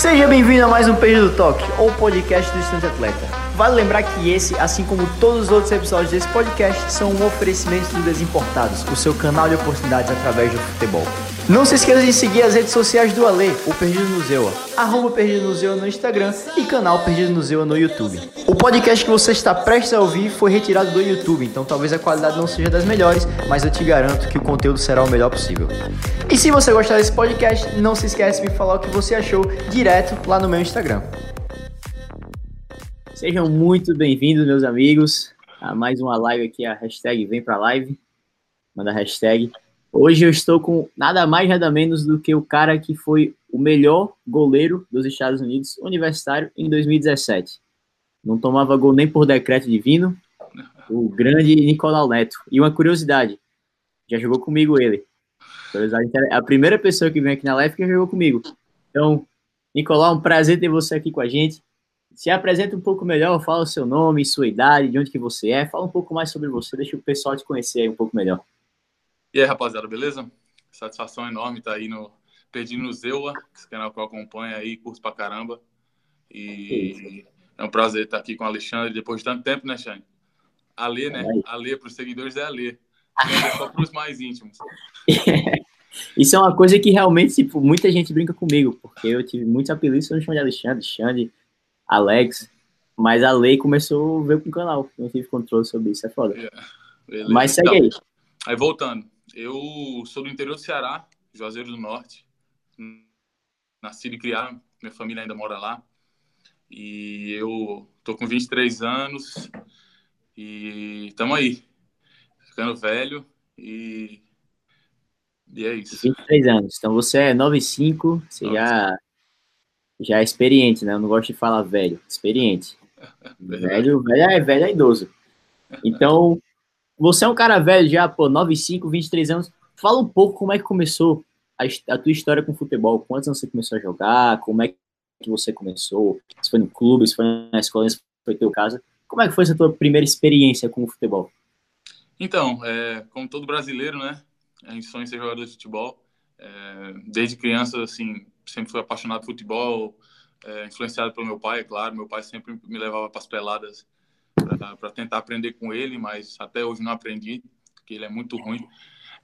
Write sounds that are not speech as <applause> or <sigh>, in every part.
Seja bem-vindo a mais um Perdido Toque, ou podcast do Estudante Atleta. Vale lembrar que esse, assim como todos os outros episódios desse podcast, são um oferecimento do Desimportados, o seu canal de oportunidades através do futebol. Não se esqueça de seguir as redes sociais do Ale, o Perdido no Zewa, arroba Perdido no Zewa no Instagram e canal Perdido no Zewa no YouTube. O podcast que você está prestes a ouvir foi retirado do YouTube, então talvez a qualidade não seja das melhores, mas eu te garanto que o conteúdo será o melhor possível. E se você gostar desse podcast, não se esqueça de me falar o que você achou direto lá no meu Instagram. Sejam muito bem-vindos, meus amigos, a mais uma live aqui, a hashtag Vem Pra Live. Manda a hashtag. Hoje eu estou com nada mais, nada menos do que o cara que foi o melhor goleiro dos Estados Unidos universitário em 2017. Não tomava gol nem por decreto divino, o grande Nicolau Neto. E uma curiosidade, já jogou comigo ele. É a primeira pessoa que vem aqui na live que jogou comigo. Então, Nicolau, um prazer ter você aqui com a gente. Se apresenta um pouco melhor, fala o seu nome, sua idade, de onde que você é, fala um pouco mais sobre você, deixa o pessoal te conhecer aí um pouco melhor. E aí, rapaziada, beleza? Satisfação enorme estar tá aí no Perdindo no Zeula, esse canal que eu acompanho aí, curso pra caramba. E é um prazer estar aqui com o Alexandre depois de tanto tempo, né, Xane? Alê, né? Alê, para os seguidores é Alê. É só para os mais íntimos. <laughs> Isso é uma coisa que realmente, tipo, muita gente brinca comigo, porque eu tive muitos apelidos, eu não chamo de Alexandre, Xande, Alex, mas a lei começou a ver com o canal, não tive controle sobre isso, é foda. Yeah. Mas segue então, aí. Aí voltando, eu sou do interior do Ceará, Juazeiro do Norte. Nascido e criado, minha família ainda mora lá. E eu tô com 23 anos e estamos aí, ficando velho e, e é isso. 23 anos, então você é 95, você já, já é experiente, né? Eu não gosto de falar velho, experiente. <laughs> velho, velho é velho é idoso. Então, você é um cara velho já, pô, 95, 23 anos. Fala um pouco como é que começou a, a tua história com futebol. Quantos anos você começou a jogar? Como é que você começou? Se foi no clube, se foi na escola, se foi teu casa. Como é que foi essa tua primeira experiência com o futebol? Então, é, como todo brasileiro, né? A gente sonha ser jogador de futebol. É, desde criança, assim, sempre fui apaixonado por futebol, é, influenciado pelo meu pai, é claro. Meu pai sempre me levava para as peladas para tentar aprender com ele, mas até hoje não aprendi, porque ele é muito ruim.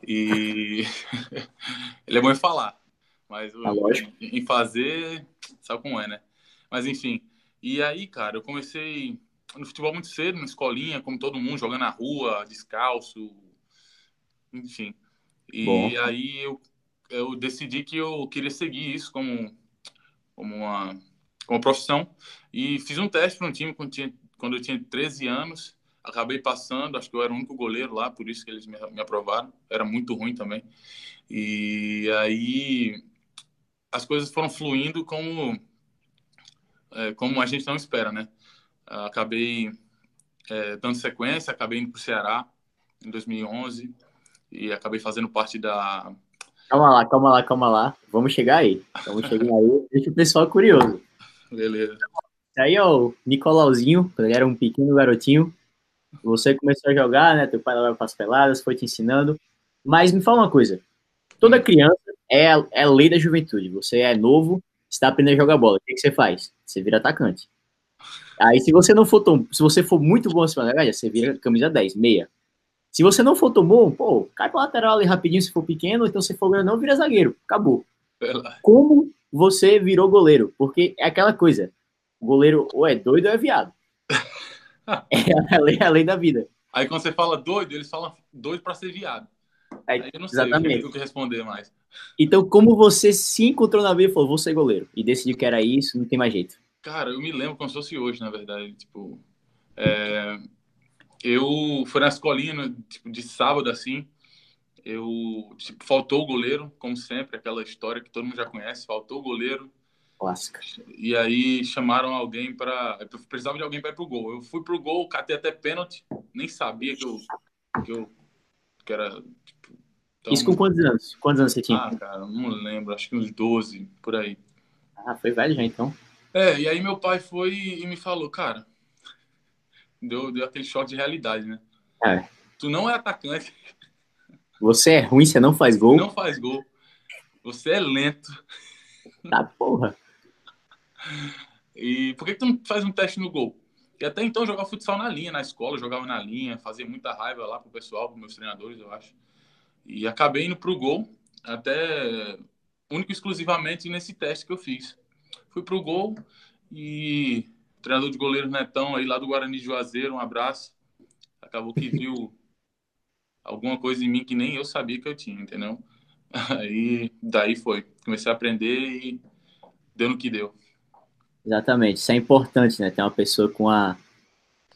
E <laughs> ele é bom em falar, mas tá em fazer, sabe como é, né? Mas enfim. E aí, cara, eu comecei no futebol muito cedo, na escolinha, como todo mundo, jogando na rua, descalço, enfim. E bom. aí eu, eu decidi que eu queria seguir isso como, como uma como profissão e fiz um teste para um time quando tinha quando eu tinha 13 anos, acabei passando, acho que eu era o único goleiro lá, por isso que eles me, me aprovaram. Era muito ruim também. E aí as coisas foram fluindo como é, como a gente não espera, né? Acabei é, dando sequência, acabei indo para o Ceará em 2011 e acabei fazendo parte da. Calma lá, calma lá, calma lá. Vamos chegar aí. Vamos chegar aí. Deixa o pessoal curioso. Beleza. Aí, ó, o Nicolauzinho, quando ele era um pequeno garotinho, você começou a jogar, né? Teu pai levava para as peladas, foi te ensinando. Mas me fala uma coisa: toda criança é é a lei da juventude. Você é novo, está aprendendo a jogar bola. O que, que você faz? Você vira atacante. Aí, se você não for tão, se você for muito bom acima da média, você vira camisa 10, meia. Se você não for tão bom, pô, cai pra lateral ali rapidinho se for pequeno, então se for grande, não vira zagueiro. Acabou. Como você virou goleiro? Porque é aquela coisa, o goleiro ou é doido ou é viado. <laughs> é a lei, a lei da vida. Aí quando você fala doido, eles falam doido para ser viado. Aí, Aí eu não sei exatamente. o que responder mais. Então, como você se encontrou na vida e falou, vou ser goleiro, e decidiu que era isso, não tem mais jeito? Cara, eu me lembro como se fosse hoje, na verdade. Tipo, é... eu fui na escolinha, tipo, de sábado, assim, eu, tipo, faltou o goleiro, como sempre, aquela história que todo mundo já conhece, faltou o goleiro, Clássica. E aí chamaram alguém para. Precisava de alguém para ir pro gol. Eu fui pro gol, catei até pênalti, nem sabia que eu. que, eu, que era. Tipo, tão... Isso com quantos anos? Quantos anos você tinha? Ah, cara, não lembro, acho que uns 12, por aí. Ah, foi velho já então. É, e aí meu pai foi e me falou, cara. Deu, deu aquele choque de realidade, né? É. Tu não é atacante. Você é ruim, você não faz gol? Não faz gol. Você é lento. Tá porra. E por que, que tu não faz um teste no gol? E até então eu jogava futsal na linha, na escola, jogava na linha, fazia muita raiva lá pro pessoal, pros meus treinadores, eu acho. E acabei indo pro gol, até único exclusivamente nesse teste que eu fiz. Fui pro gol e o treinador de goleiro Netão aí lá do Guarani de Juazeiro, um abraço. Acabou que viu alguma coisa em mim que nem eu sabia que eu tinha, entendeu? <laughs> Aí daí foi. Comecei a aprender e deu no que deu. Exatamente, isso é importante, né? Ter uma pessoa com a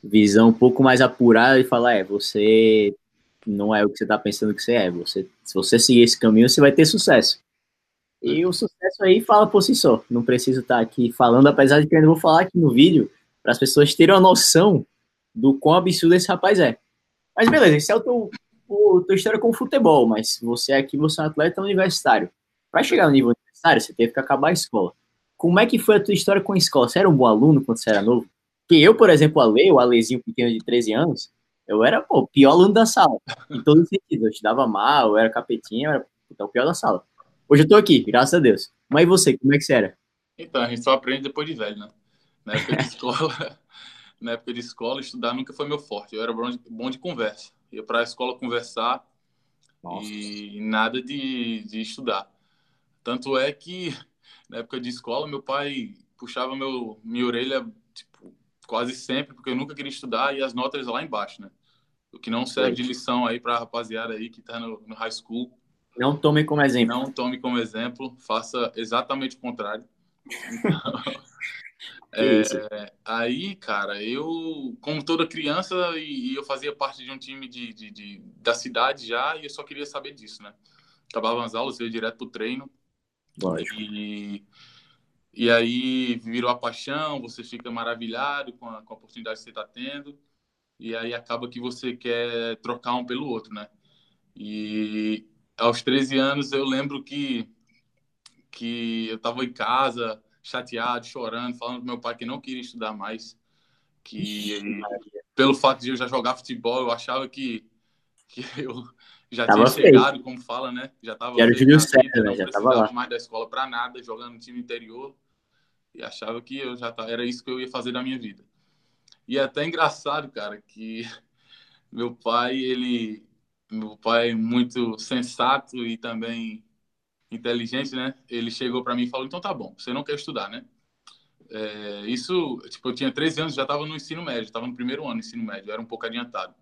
visão um pouco mais apurada e falar, é, você não é o que você está pensando que você é. Você, se você seguir esse caminho, você vai ter sucesso. E o sucesso aí fala por si só. Não preciso estar tá aqui falando, apesar de que eu ainda vou falar aqui no vídeo, para as pessoas terem uma noção do quão absurdo esse rapaz é. Mas beleza, esse é o teu, o, tua história com o futebol, mas você aqui, você é um atleta universitário. Para chegar no nível universitário, você teve que acabar a escola. Como é que foi a tua história com a escola? Você era um bom aluno quando você era novo? Porque eu, por exemplo, Ale, o Alezinho pequeno de 13 anos, eu era pô, o pior aluno da sala, em todo sentido. Eu estudava mal, eu era capetinha, eu era o pior da sala. Hoje eu tô aqui, graças a Deus. Mas e você, como é que você era? Então, a gente só aprende depois de velho, né? Na época de <laughs> escola, na época de escola, estudar nunca foi meu forte. Eu era bom de, bom de conversa. Ia para a escola conversar Nossa. e nada de, de estudar. Tanto é que na época de escola, meu pai puxava meu, minha orelha tipo, quase sempre, porque eu nunca queria estudar e as notas lá embaixo, né? O que não serve de lição aí para a rapaziada aí que está no, no, high school. Não tome como exemplo. Não tome como exemplo, faça exatamente o contrário. <laughs> Então, é, aí, cara, eu, como toda criança, e, e eu fazia parte de um time de, de, de, da cidade já, e eu só queria saber disso, né? Acabava as aulas, ia direto pro treino, Lógico. E, e aí virou a paixão, você fica maravilhado com a, com a oportunidade que você está tendo, e aí acaba que você quer trocar um pelo outro, né? E aos 13 anos eu lembro que, que eu estava em casa, chateado, chorando, falando com meu pai que não queria estudar mais, que pelo fato de eu já jogar futebol, eu achava que, que eu já tava tinha chegado, feio. como fala, né? Já estava Era o Júlio César, né? Já estava lá. mais da escola para nada, jogando no time interior. E achava que eu já tava, era isso que eu ia fazer da minha vida. E é até engraçado, cara, que <laughs> meu pai, ele meu pai muito sensato e também inteligente, né? Ele chegou para mim e falou: "Então tá bom, você não quer estudar, né?" É, isso, tipo, eu tinha 13 anos, já estava no ensino médio, estava no primeiro ano do ensino médio, era um pouco adiantado.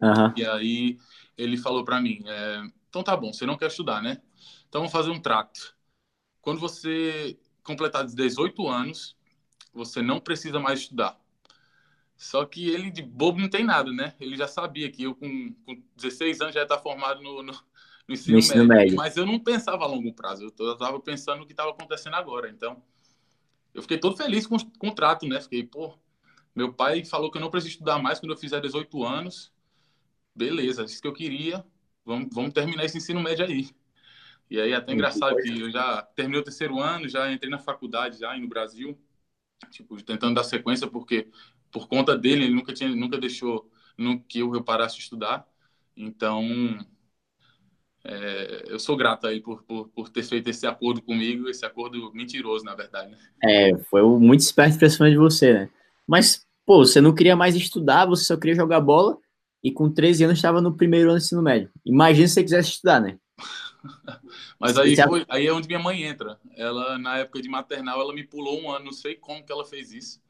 Uhum. E aí ele falou para mim: é, então tá bom, você não quer estudar, né? Então vamos fazer um trato. Quando você completar 18 anos, você não precisa mais estudar. Só que ele de bobo não tem nada, né? Ele já sabia que eu com, com 16 anos já estava formado no, no, no ensino, no médio, médio, Mas eu não pensava a longo prazo, eu estava pensando no que estava acontecendo agora. Então, eu fiquei todo feliz com, o trato, né? Fiquei, pô, meu pai falou que eu não preciso estudar mais quando eu fizer 18 anos beleza, isso que eu queria, vamos, vamos terminar esse ensino médio aí. E aí até engraçado que eu já terminei o terceiro ano, já entrei na faculdade já no Brasil, tipo, tentando dar sequência, porque por conta dele, ele nunca tinha, nunca deixou que eu, parasse de estudar. Então, é, eu sou grato a ele por, por, por, ter feito esse acordo comigo, esse acordo mentiroso, na verdade. Né? É, foi muito esperto pra cima de você, né? Mas, pô, você não queria mais estudar, você só queria jogar bola, e com 13 anos estava no primeiro ano do ensino médio. Imagina se você quisesse estudar, né? <laughs> Mas aí, foi, aí é onde minha mãe entra. Ela, na época de maternal, ela me pulou um ano, não sei como que ela fez isso.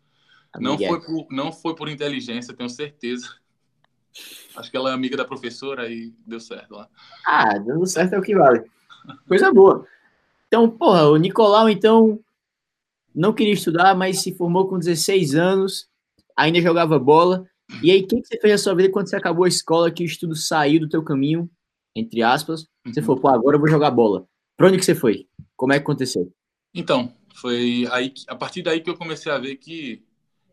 Não foi, por, não foi por inteligência, tenho certeza. Acho que ela é amiga da professora e deu certo lá. Ah, dando certo é o que vale. Coisa boa. Então, porra, o Nicolau, então, não queria estudar, mas se formou com 16 anos, ainda jogava bola. E aí, o que, você fez na sua vida quando você acabou a escola, que o estudo saiu do teu caminho, entre aspas, você uhum. falou, pô, agora eu vou jogar bola. Pra onde que você foi? Como é que aconteceu? Então, foi aí, a partir daí que eu comecei a ver que,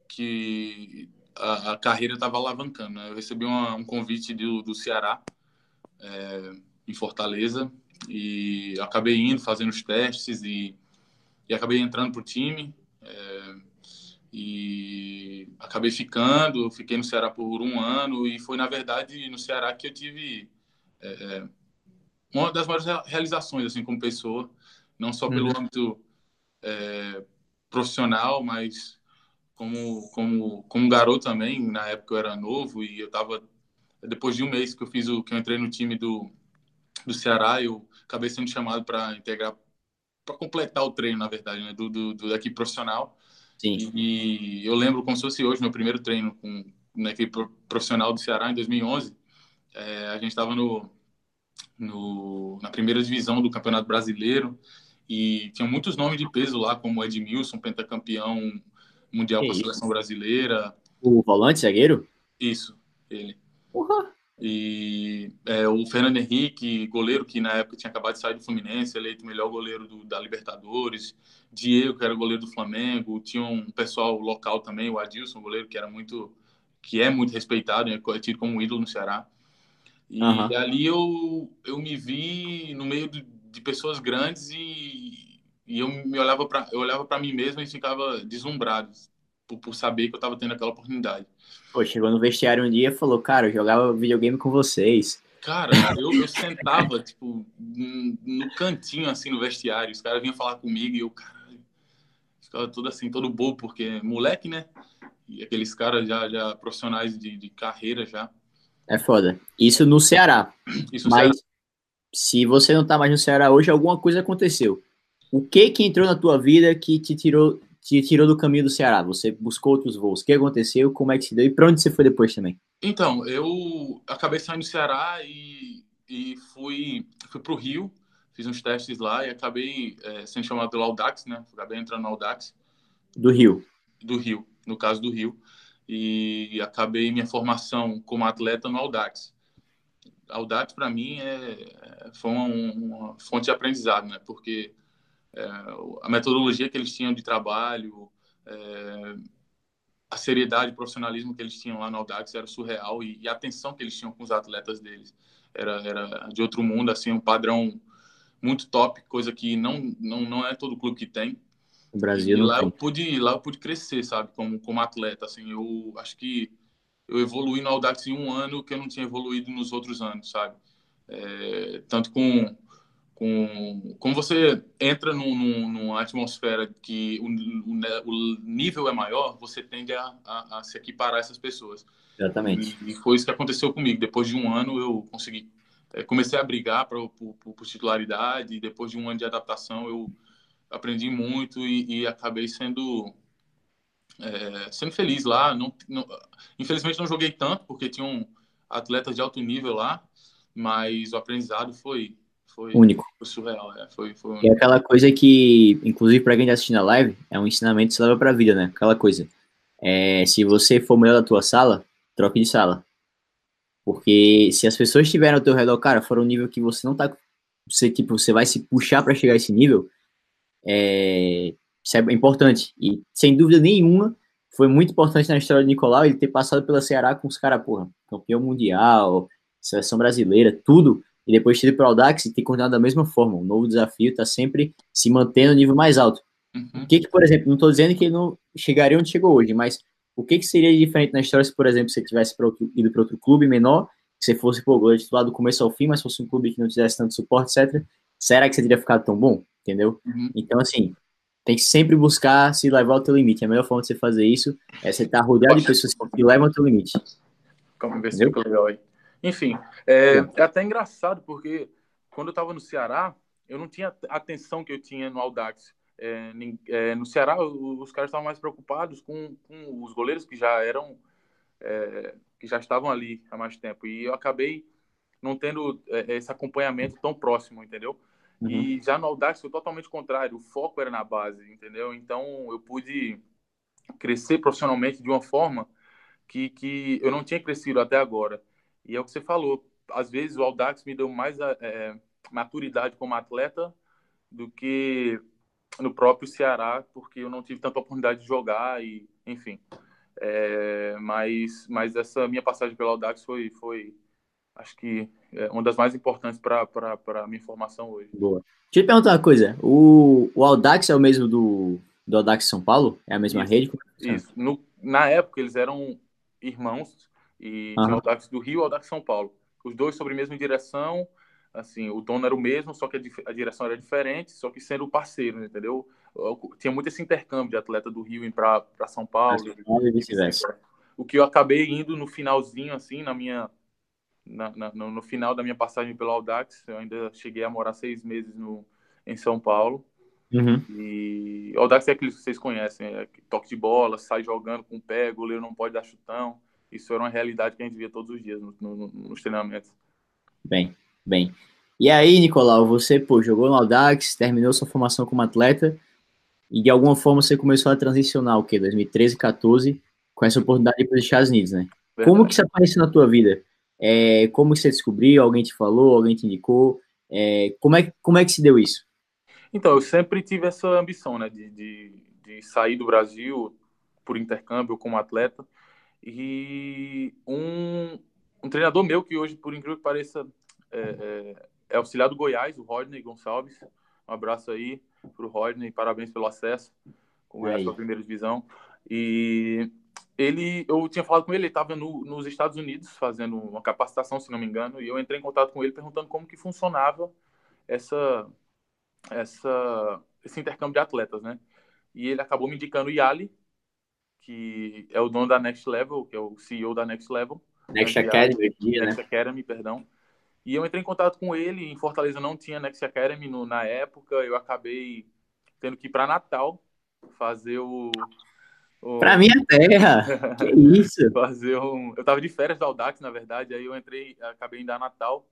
que a, a carreira estava alavancando. Né? Eu recebi uma, um convite do, do Ceará, é, em Fortaleza, e acabei indo, fazendo os testes e, e acabei entrando pro time. É, e acabei ficando, fiquei no Ceará por um ano e foi na verdade no Ceará que eu tive é, é uma das maiores realizações assim como pessoa, não só pelo uhum. âmbito é, profissional, mas como, como, como garoto também, na época eu era novo e eu tava depois de um mês que eu fiz o que eu entrei no time do, do Ceará, eu acabei sendo chamado para integrar para completar o treino, na verdade, né, do, do, do daqui profissional. Sim. E, e, eu lembro como se fosse hoje meu primeiro treino com na equipe profissional do Ceará em 2011. É, a gente estava no, no, na primeira divisão do Campeonato Brasileiro e tinha muitos nomes de peso lá, como Edmilson, pentacampeão mundial com a seleção brasileira. O volante zagueiro? Isso, ele. Uhum. E é, o Fernando Henrique, goleiro que na época tinha acabado de sair do Fluminense, eleito o melhor goleiro do, da Libertadores. Diego, que era goleiro do Flamengo. Tinha um pessoal local também, o Adilson, goleiro que era muito, que é muito respeitado, é tido como um ídolo no Ceará. E uhum. ali eu, eu me vi no meio de, de pessoas grandes e, e eu me olhava para eu olhava para mim mesmo e ficava deslumbrado por, por saber que eu estava tendo aquela oportunidade. Pô, chegou no vestiário um dia e falou, cara, eu jogava videogame com vocês. Cara, eu, eu sentava, tipo, no cantinho, assim, no vestiário. Os caras vinham falar comigo e eu, caralho, ficava todo assim, todo bobo, porque moleque, né? E aqueles caras já, já profissionais de, de carreira já. É foda. Isso no Ceará. Isso no Mas Ceará. se você não tá mais no Ceará hoje, alguma coisa aconteceu. O que que entrou na tua vida que te tirou te tirou do caminho do Ceará? Você buscou outros voos. O que aconteceu? Como é que se deu? E para onde você foi depois também? Então, eu acabei saindo do Ceará e, e fui, fui para o Rio, fiz uns testes lá e acabei é, sendo chamado pelo Audax, né? Acabei entrando no Audax. Do Rio? Do Rio, no caso do Rio. E acabei minha formação como atleta no Audax. Audax, para mim, é, foi uma, uma fonte de aprendizado, né? Porque é, a metodologia que eles tinham de trabalho, é, a seriedade e profissionalismo que eles tinham lá no Audax era surreal e, e, a atenção que eles tinham com os atletas deles era, era de outro mundo, assim, um padrão muito top, coisa que não, não, não é todo clube que tem. O Brasil e lá tem. eu pude lá eu pude crescer, sabe, como como atleta, assim, eu acho que eu evolui no Audax em um ano que eu não tinha evoluído nos outros anos, sabe? É, tanto com com como você entra num, num, numa atmosfera que o, o, o, nível é maior, você tende a, a, a, se equiparar a essas pessoas. Exatamente. E, e, foi isso que aconteceu comigo. Depois de um ano, eu consegui. É, comecei a brigar por, por, por, titularidade. E depois de um ano de adaptação, eu aprendi muito e, e acabei sendo. É, sendo feliz lá. Não, não, infelizmente, não joguei tanto, porque tinham atletas de alto nível lá, mas o aprendizado foi foi único. Foi surreal, é. Foi, foi E é aquela coisa que, inclusive, para quem está assistindo a live, é um ensinamento que você leva para a vida, né? Aquela coisa. É, se você for o melhor da tua sala, troque de sala. Porque se as pessoas estiverem ao teu redor, cara, for um nível que você não tá. Você, tipo, você vai se puxar para chegar a esse nível, é, isso é importante. E, sem dúvida nenhuma, foi muito importante na história do Nicolau ele ter passado pela Ceará com os caras, porra, campeão mundial, seleção brasileira, tudo e depois ido para o Audax e ter continuado da mesma forma. O novo desafio está sempre se mantendo no nível mais alto. Uhum. O que, que, por exemplo, não estou dizendo que ele não chegaria onde chegou hoje, mas o que, que seria diferente na história se, por exemplo, você tivesse outro, ido para outro clube menor, que você fosse, pô, goleiro titular do começo ao fim, mas fosse um clube que não tivesse tanto suporte, etc. Será que você teria ficado tão bom? Entendeu? Uhum. Então, assim, tem que sempre buscar se levar ao teu limite. A melhor forma de você fazer isso é você estar rodeado de pessoas que levam ao teu limite. Como ver se legal aí. Enfim, é, é até engraçado, porque quando eu estava no Ceará, eu não tinha a atenção que eu tinha no Audax. É, é, no Ceará, os caras estavam mais preocupados com, com, os goleiros que já eram, é, que já estavam ali há mais tempo. E eu acabei não tendo é, esse acompanhamento tão próximo, entendeu? Uhum. E já no Audax foi totalmente contrário. O foco era na base, entendeu? Então eu pude crescer profissionalmente de uma forma que, que eu não tinha crescido até agora. E é o que você falou. Às vezes o Audax me deu mais é, maturidade como atleta do que no próprio Ceará, porque eu não tive tanta oportunidade de jogar e, enfim. É, mas, mas essa minha passagem pelo Audax foi, foi acho que é uma das mais importantes para a minha formação hoje. Boa. Deixa eu te perguntar uma coisa. O, o Audax é o mesmo do, do Audax São Paulo? É a mesma isso, rede? Isso. No, na época, eles eram irmãos, e uhum. tinha o Audax do Rio e o Audax São Paulo. Os dois sobre a mesma direção, assim, o dono era o mesmo, só que a, direção era diferente, só que sendo parceiro, entendeu? Eu, tinha muito esse intercâmbio de atleta do Rio para São Paulo. O que eu acabei indo no finalzinho, assim, na minha na, na, no final da minha passagem pelo Audax, eu ainda cheguei a morar seis meses no, em São Paulo. Uhum. E o Audax é aquele que vocês conhecem, é toque de bola, sai jogando com o pé, goleiro não pode dar chutão. Isso era uma realidade que a gente via todos os dias no, no, nos treinamentos. Bem, bem. E aí, Nicolau, você pô, jogou no Audax, terminou sua formação como atleta e de alguma forma você começou a transicionar o quê? 2013, 14, com essa oportunidade para os Estados Unidos, né? Verdade. Como que isso apareceu na tua vida? É, como você descobriu? Alguém te falou? Alguém te indicou? É, como, é, como é que se deu isso? Então, eu sempre tive essa ambição, né, de, de, de sair do Brasil por intercâmbio como atleta. E um, um treinador meu, que hoje, por incrível que pareça, é, é, é auxiliar do Goiás, o Rodney Gonçalves. Um abraço aí para o Rodney, parabéns pelo acesso com o Goiás primeira divisão. E ele, eu tinha falado com ele, ele estava no, nos Estados Unidos fazendo uma capacitação, se não me engano, e eu entrei em contato com ele perguntando como que funcionava essa, essa, esse intercâmbio de atletas, né? E ele acabou me indicando o Yali, que é o dono da Next Level, que é o CEO da Next Level. Next né? Academy, Next né? Academy, perdão. E eu entrei em contato com ele, em Fortaleza não tinha Next Academy no, na época, eu acabei tendo que ir para Natal fazer o, Pra minha terra! <laughs> que isso! Fazer um... Eu tava de férias do Audax, na verdade, aí eu entrei, acabei indo a Natal,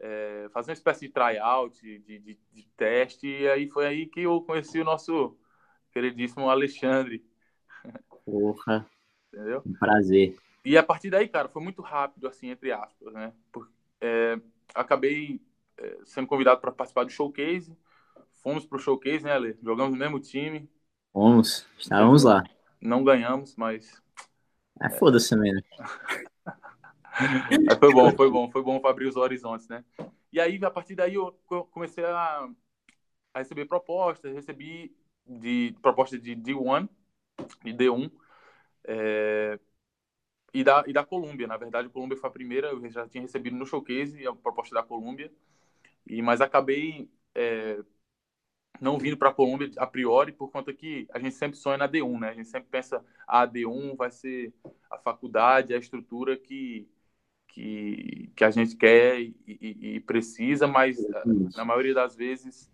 é, fazer uma espécie de tryout, de, de, de, teste, e aí foi aí que eu conheci o nosso queridíssimo Alexandre. Porra! Entendeu? Um prazer. E a partir daí, cara, foi muito rápido, assim, entre aspas, né? Porque, é, acabei é, sendo convidado para participar do showcase, fomos pro showcase, né, Ale? Jogamos no mesmo time. Fomos, estávamos lá. Não ganhamos, mas. É, foda-se também, né? mas <laughs> foi bom, foi bom, foi bom para abrir os horizontes, né? E aí, a partir daí, eu comecei a, a receber propostas, recebi de proposta de D1 e D1 é, e da, e da Colômbia. Na verdade, a Colômbia foi a primeira, eu já tinha recebido no showcase a proposta da Colômbia, e, mas acabei é, não vindo para a Colômbia a priori, por conta que a gente sempre sonha na D1, né? A gente sempre pensa a ah, D1 vai ser a faculdade, a estrutura que, que, que a gente quer e, e, e precisa, mas na maioria das vezes.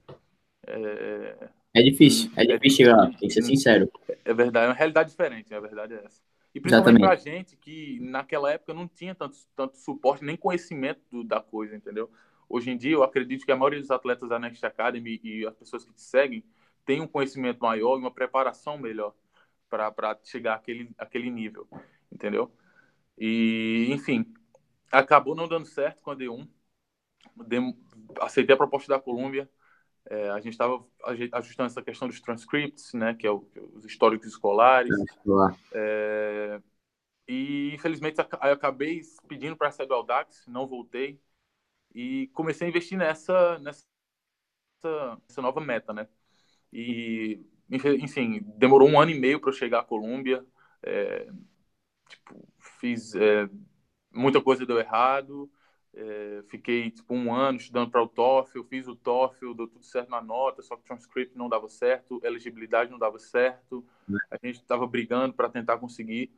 É, é difícil, é, é difícil chegar, tem que ser sincero. É verdade, é uma realidade diferente, a verdade é essa. E principalmente para a gente que naquela época não tinha tanto, tanto suporte nem conhecimento do, da coisa, entendeu? Hoje em dia, eu acredito que a maioria dos atletas da Next Academy e as pessoas que te seguem têm um conhecimento maior e uma preparação melhor para chegar àquele, àquele nível, entendeu? E, enfim, acabou não dando certo com a D1. aceitei a proposta da Colômbia. É, a gente estava ajustando essa questão dos transcripts, né, que é, o, é os históricos escolares. É, e, infelizmente, eu acabei pedindo para sair do Audax, não voltei e comecei a investir nessa, nessa, nessa nova meta, né? E, enfim, demorou um ano e meio para eu chegar à Colômbia. É, tipo, fiz é, muita coisa deu errado. É, fiquei tipo um ano estudando para o TOEFL, fiz o TOEFL, deu tudo certo na nota, só que transcript não dava certo, elegibilidade não dava certo. A gente estava brigando para tentar conseguir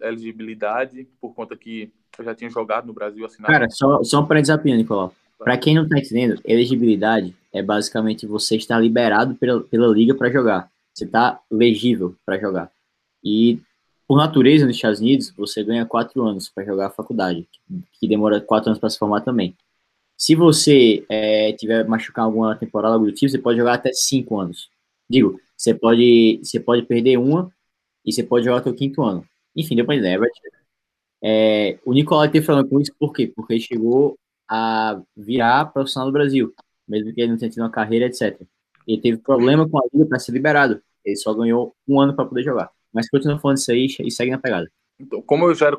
elegibilidade por conta que eu já tinha jogado no Brasil assinado. Cara, só, só para desafiar, Nicolau. Para quem não está entendendo, elegibilidade é basicamente você estar liberado pela, pela liga para jogar. Você está legível para jogar. E, por natureza, nos Estados Unidos, você ganha quatro anos para jogar a faculdade, que demora quatro anos para se formar também. Se você é, tiver machucar alguma temporada algo do tipo, você pode jogar até cinco anos. Digo, você pode, você pode perder uma e você pode jogar até o quinto ano. Enfim, para entender. É, o Nicolai tem falando com isso por quê? Porque ele chegou a virar profissional do Brasil, mesmo que ele não tenha tido uma carreira, etc. Ele teve problema com a liga para ser liberado. Ele só ganhou um ano para poder jogar. Mas continua falando isso aí e segue na pegada. Então, como eu já era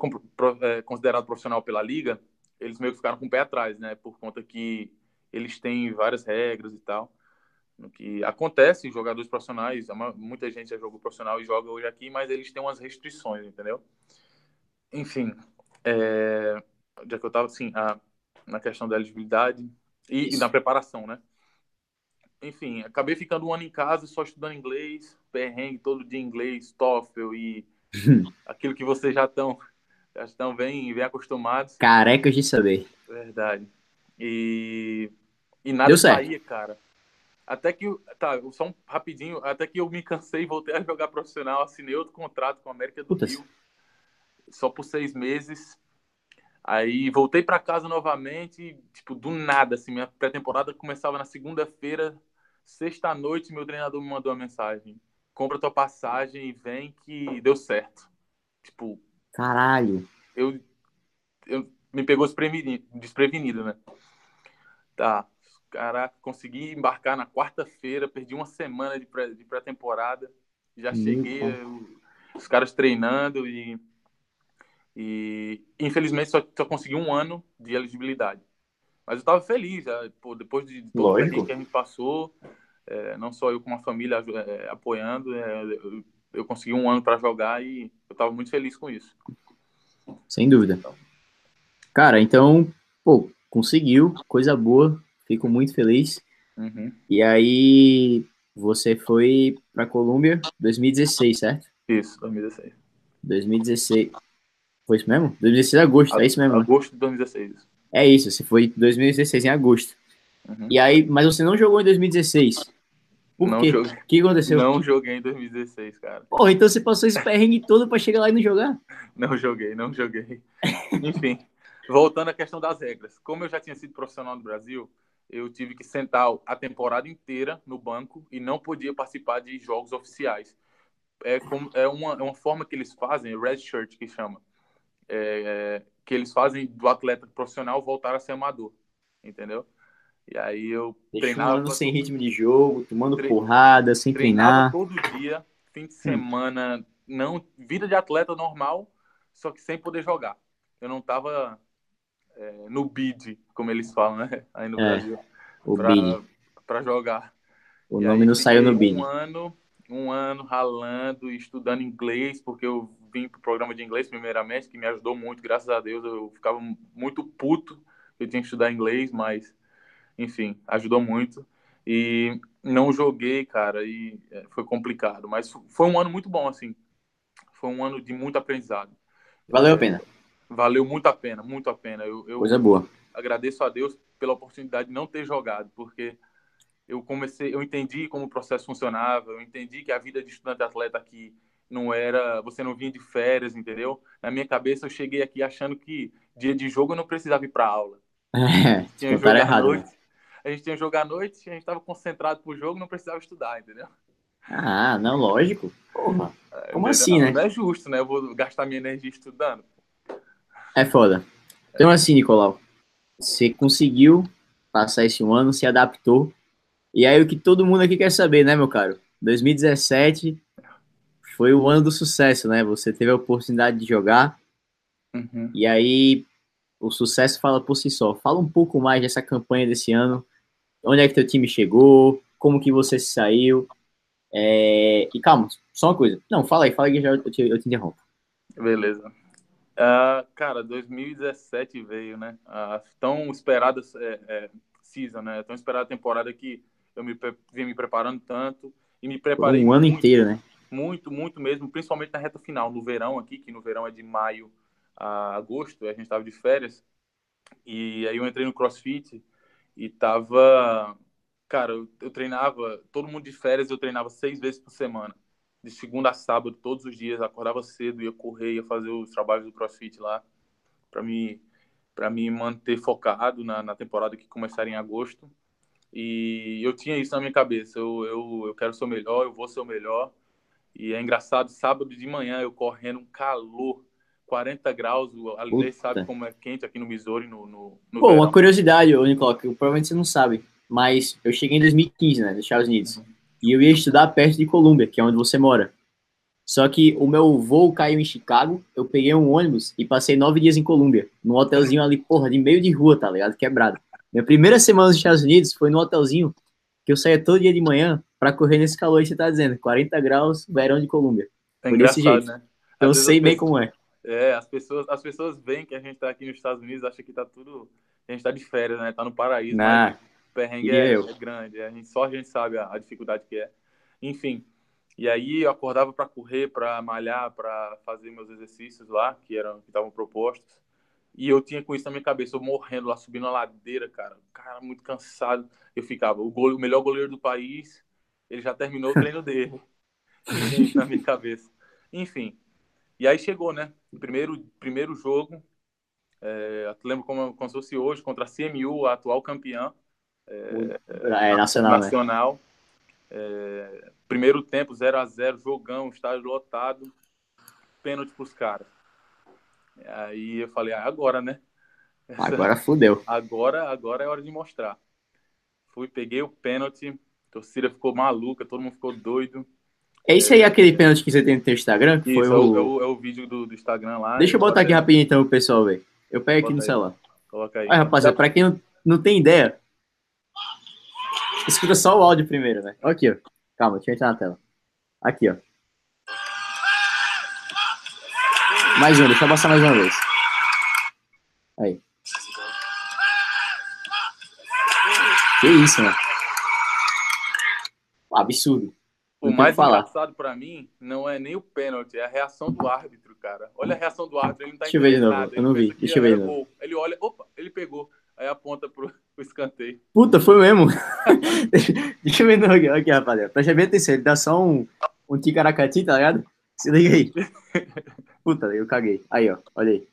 é, considerado profissional pela liga, eles meio que ficaram com o pé atrás, né? Por conta que eles têm várias regras e tal. No que acontece, jogadores profissionais, muita gente já jogou profissional e joga hoje aqui, mas eles têm umas restrições, entendeu? enfim, é, já que eu estava assim, a, na questão da elegibilidade e, e na preparação, né? Enfim, acabei ficando um ano em casa só estudando inglês, perrengue todo dia inglês, TOEFL e <laughs> aquilo que vocês já estão já estão bem, bem acostumados. Carecas de saber. Verdade. E, e nada saía, cara. Até que, tá, só um rapidinho, até que eu me cansei voltei a jogar profissional, assinei outro contrato com a América do Puta Rio, só por seis meses. Aí voltei para casa novamente, tipo, do nada, assim, minha pré-temporada começava na segunda-feira, sexta-noite, meu treinador me mandou uma mensagem: compra tua passagem e vem que deu certo. Tipo. Caralho. Eu, eu me pegou desprevenido, né? Tá. Caraca, consegui embarcar na quarta-feira, perdi uma semana de pré-temporada. Já cheguei, eu, os caras treinando e e infelizmente só, só consegui um ano de elegibilidade. Mas eu estava feliz, já, pô, depois de todo o que a gente passou, é, não só eu como a família é, apoiando, é, eu, eu, consegui um ano para jogar e eu estava muito feliz com isso. Sem dúvida. Cara, então, pô, conseguiu, coisa boa, fico muito feliz. Uhum. E aí, você foi para Colômbia 2016, certo? Isso, 2016. 2016. Foi isso mesmo? 2016 de agosto, é isso mesmo? Né? Agosto de 2016. É isso, você foi 2016 em agosto. Uhum. E aí, mas você não jogou em 2016. Por não quê? O que aconteceu? Não joguei em 2016, cara. Porra, então você passou esse perrengue todo pra chegar lá e não jogar? <laughs> Não joguei, não joguei. Enfim, voltando à questão das regras. Como eu já tinha sido profissional no Brasil, eu tive que sentar a temporada inteira no banco e não podia participar de jogos oficiais. É, como, é, uma, é uma forma que eles fazem, red shirt que chama é, que eles fazem do atleta profissional voltar a ser amador, entendeu? E aí eu Deixa treinava sem ritmo de jogo, tomando tre... porrada, sem treinar. todo dia, fim de semana, hum. não vida de atleta normal, só que sem poder jogar. Eu não tava é, no bid, como eles falam, né? Aí no é, Brasil. O pra, bid. Pra jogar. O e nome não saiu no bid. Um ano, um ano ralando, estudando inglês, porque eu vim para o programa de inglês, primeiramente, que me ajudou muito, graças a Deus. Eu ficava muito puto, eu tinha que estudar inglês, mas, enfim, ajudou muito. E não joguei, cara, e é, foi complicado. Mas foi um ano muito bom, assim. Foi um ano de muito aprendizado. Valeu a pena. Valeu muito a pena, muito a pena. Eu, eu Coisa boa. Agradeço a Deus pela oportunidade de não ter jogado, porque eu comecei, eu entendi como o processo funcionava, eu entendi que a vida de estudante atleta aqui não era, você não vinha de férias, entendeu? Na minha cabeça eu cheguei aqui achando que dia de jogo eu não precisava ir para aula. <laughs> É, tinha jogar errado, à noite. Né? A gente tinha jogar à noite, a gente estava concentrado pro jogo, não precisava estudar, entendeu? Ah, não, lógico. Porra. É, Como assim, não, né? Não é justo, né? Eu vou gastar minha energia estudando. É foda. Então, assim, Nicolau, você conseguiu passar esse um ano, se adaptou. E aí, o que todo mundo aqui quer saber, né, meu caro? 2017, foi o ano do sucesso, né? Você teve a oportunidade de jogar. Uhum. E aí o sucesso fala por si só. Fala um pouco mais dessa campanha desse ano. Onde é que teu time chegou? Como que você saiu? É... E calma, só uma coisa. Não, fala aí, fala aí que já eu te, eu te interrompo. Beleza. Uh, cara, 2017 veio, né? Uh, tão esperada é, é, season, né? Tão esperada temporada que eu me vim me preparando tanto e me preparei. Um ano muito. inteiro, né? muito, muito mesmo, principalmente na reta final, no verão aqui, que no verão é de maio a agosto, a gente estava de férias, e aí eu entrei no CrossFit e tava, cara, eu, eu, treinava, todo mundo de férias, eu treinava seis vezes por semana, de segunda a sábado, todos os dias, acordava cedo, ia correr, ia fazer os trabalhos do CrossFit lá, para me, para me manter focado na, na temporada que começaria em agosto, e eu tinha isso na minha cabeça, eu, eu, eu quero ser o melhor, eu vou ser o melhor, e é engraçado, sábado de manhã eu correndo um calor, 40 graus, a Lidei sabe como é quente aqui no Missouri, no, no, no Pô, verão. uma curiosidade, Nicolau, que provavelmente você não sabe, mas eu cheguei em 2015, né, nos Estados Unidos, uhum. e eu ia estudar perto de Colômbia, que é onde você mora. Só que o meu voo caiu em Chicago, eu peguei um ônibus e passei nove dias em Colômbia, num hotelzinho ali, porra, de meio de rua, tá ligado? Quebrado. Minha primeira semana nos Estados Unidos foi no hotelzinho que eu saía todo dia de manhã para correr nesse calor que você tá dizendo, 40 graus, verão de Colômbia. É engraçado, jeito. né? eu sei bem como é. É, as pessoas, as pessoas veem que a gente tá aqui nos Estados Unidos, acham que tá tudo a gente tá de férias, né? Tá no paraíso. Nah, o perrengue é, é, grande. A gente, só a gente sabe a, a, dificuldade que é. Enfim. E aí eu acordava para correr, para malhar, para fazer meus exercícios lá, que eram que estavam propostos. E eu tinha com isso na minha cabeça, eu morrendo lá, subindo a ladeira, cara. Cara, muito cansado. Eu ficava, o, o melhor goleiro do país, ele já terminou o treino dele. <laughs> <laughs> na minha cabeça. Enfim. E aí chegou, né? Primeiro, primeiro jogo. É, lembro como, como se fosse hoje, contra a CMU, a atual campeã. É, é nacional. Nacional. Né? É, primeiro tempo, 0 a 0 jogão, estádio lotado. Pênalti pros caras. Aí eu falei, ah, agora, né? Agora fudeu. <laughs> Agora, agora é hora de mostrar. Fui, peguei o pênalti, a torcida ficou maluca, todo mundo ficou doido. É isso aí aquele pênalti que você tem no teu Instagram? Que isso, foi é, o... É, o, é o vídeo do, do Instagram lá. Deixa eu botar aqui rapidinho então o pessoal ver. Eu pego aqui no aí. celular. Coloca aí. Olha, rapaziada, pra quem não, não tem ideia, escuta só o áudio primeiro, né? Aqui, ó. Calma, deixa eu entrar na tela. Aqui, ó. Mais um, deixa eu passar mais uma vez. Aí. Que isso, mano. Absurdo. O mais engraçado para mim não é nem o pênalti, é a reação do árbitro, cara. Olha a reação do árbitro, ele não tá Deixa eu ver de novo, nada. eu não vi. Deixa eu ver de novo. Ele olha, opa, ele pegou. Aí aponta pro, pro escanteio. Puta, foi mesmo. <laughs> deixa, eu ver de novo aqui, aqui rapaziada. Presta bem atenção, ele dá só um, um ticaracati, tá ligado? Se liga aí. <laughs> Puta, eu caguei. Aí, ó, olha aí.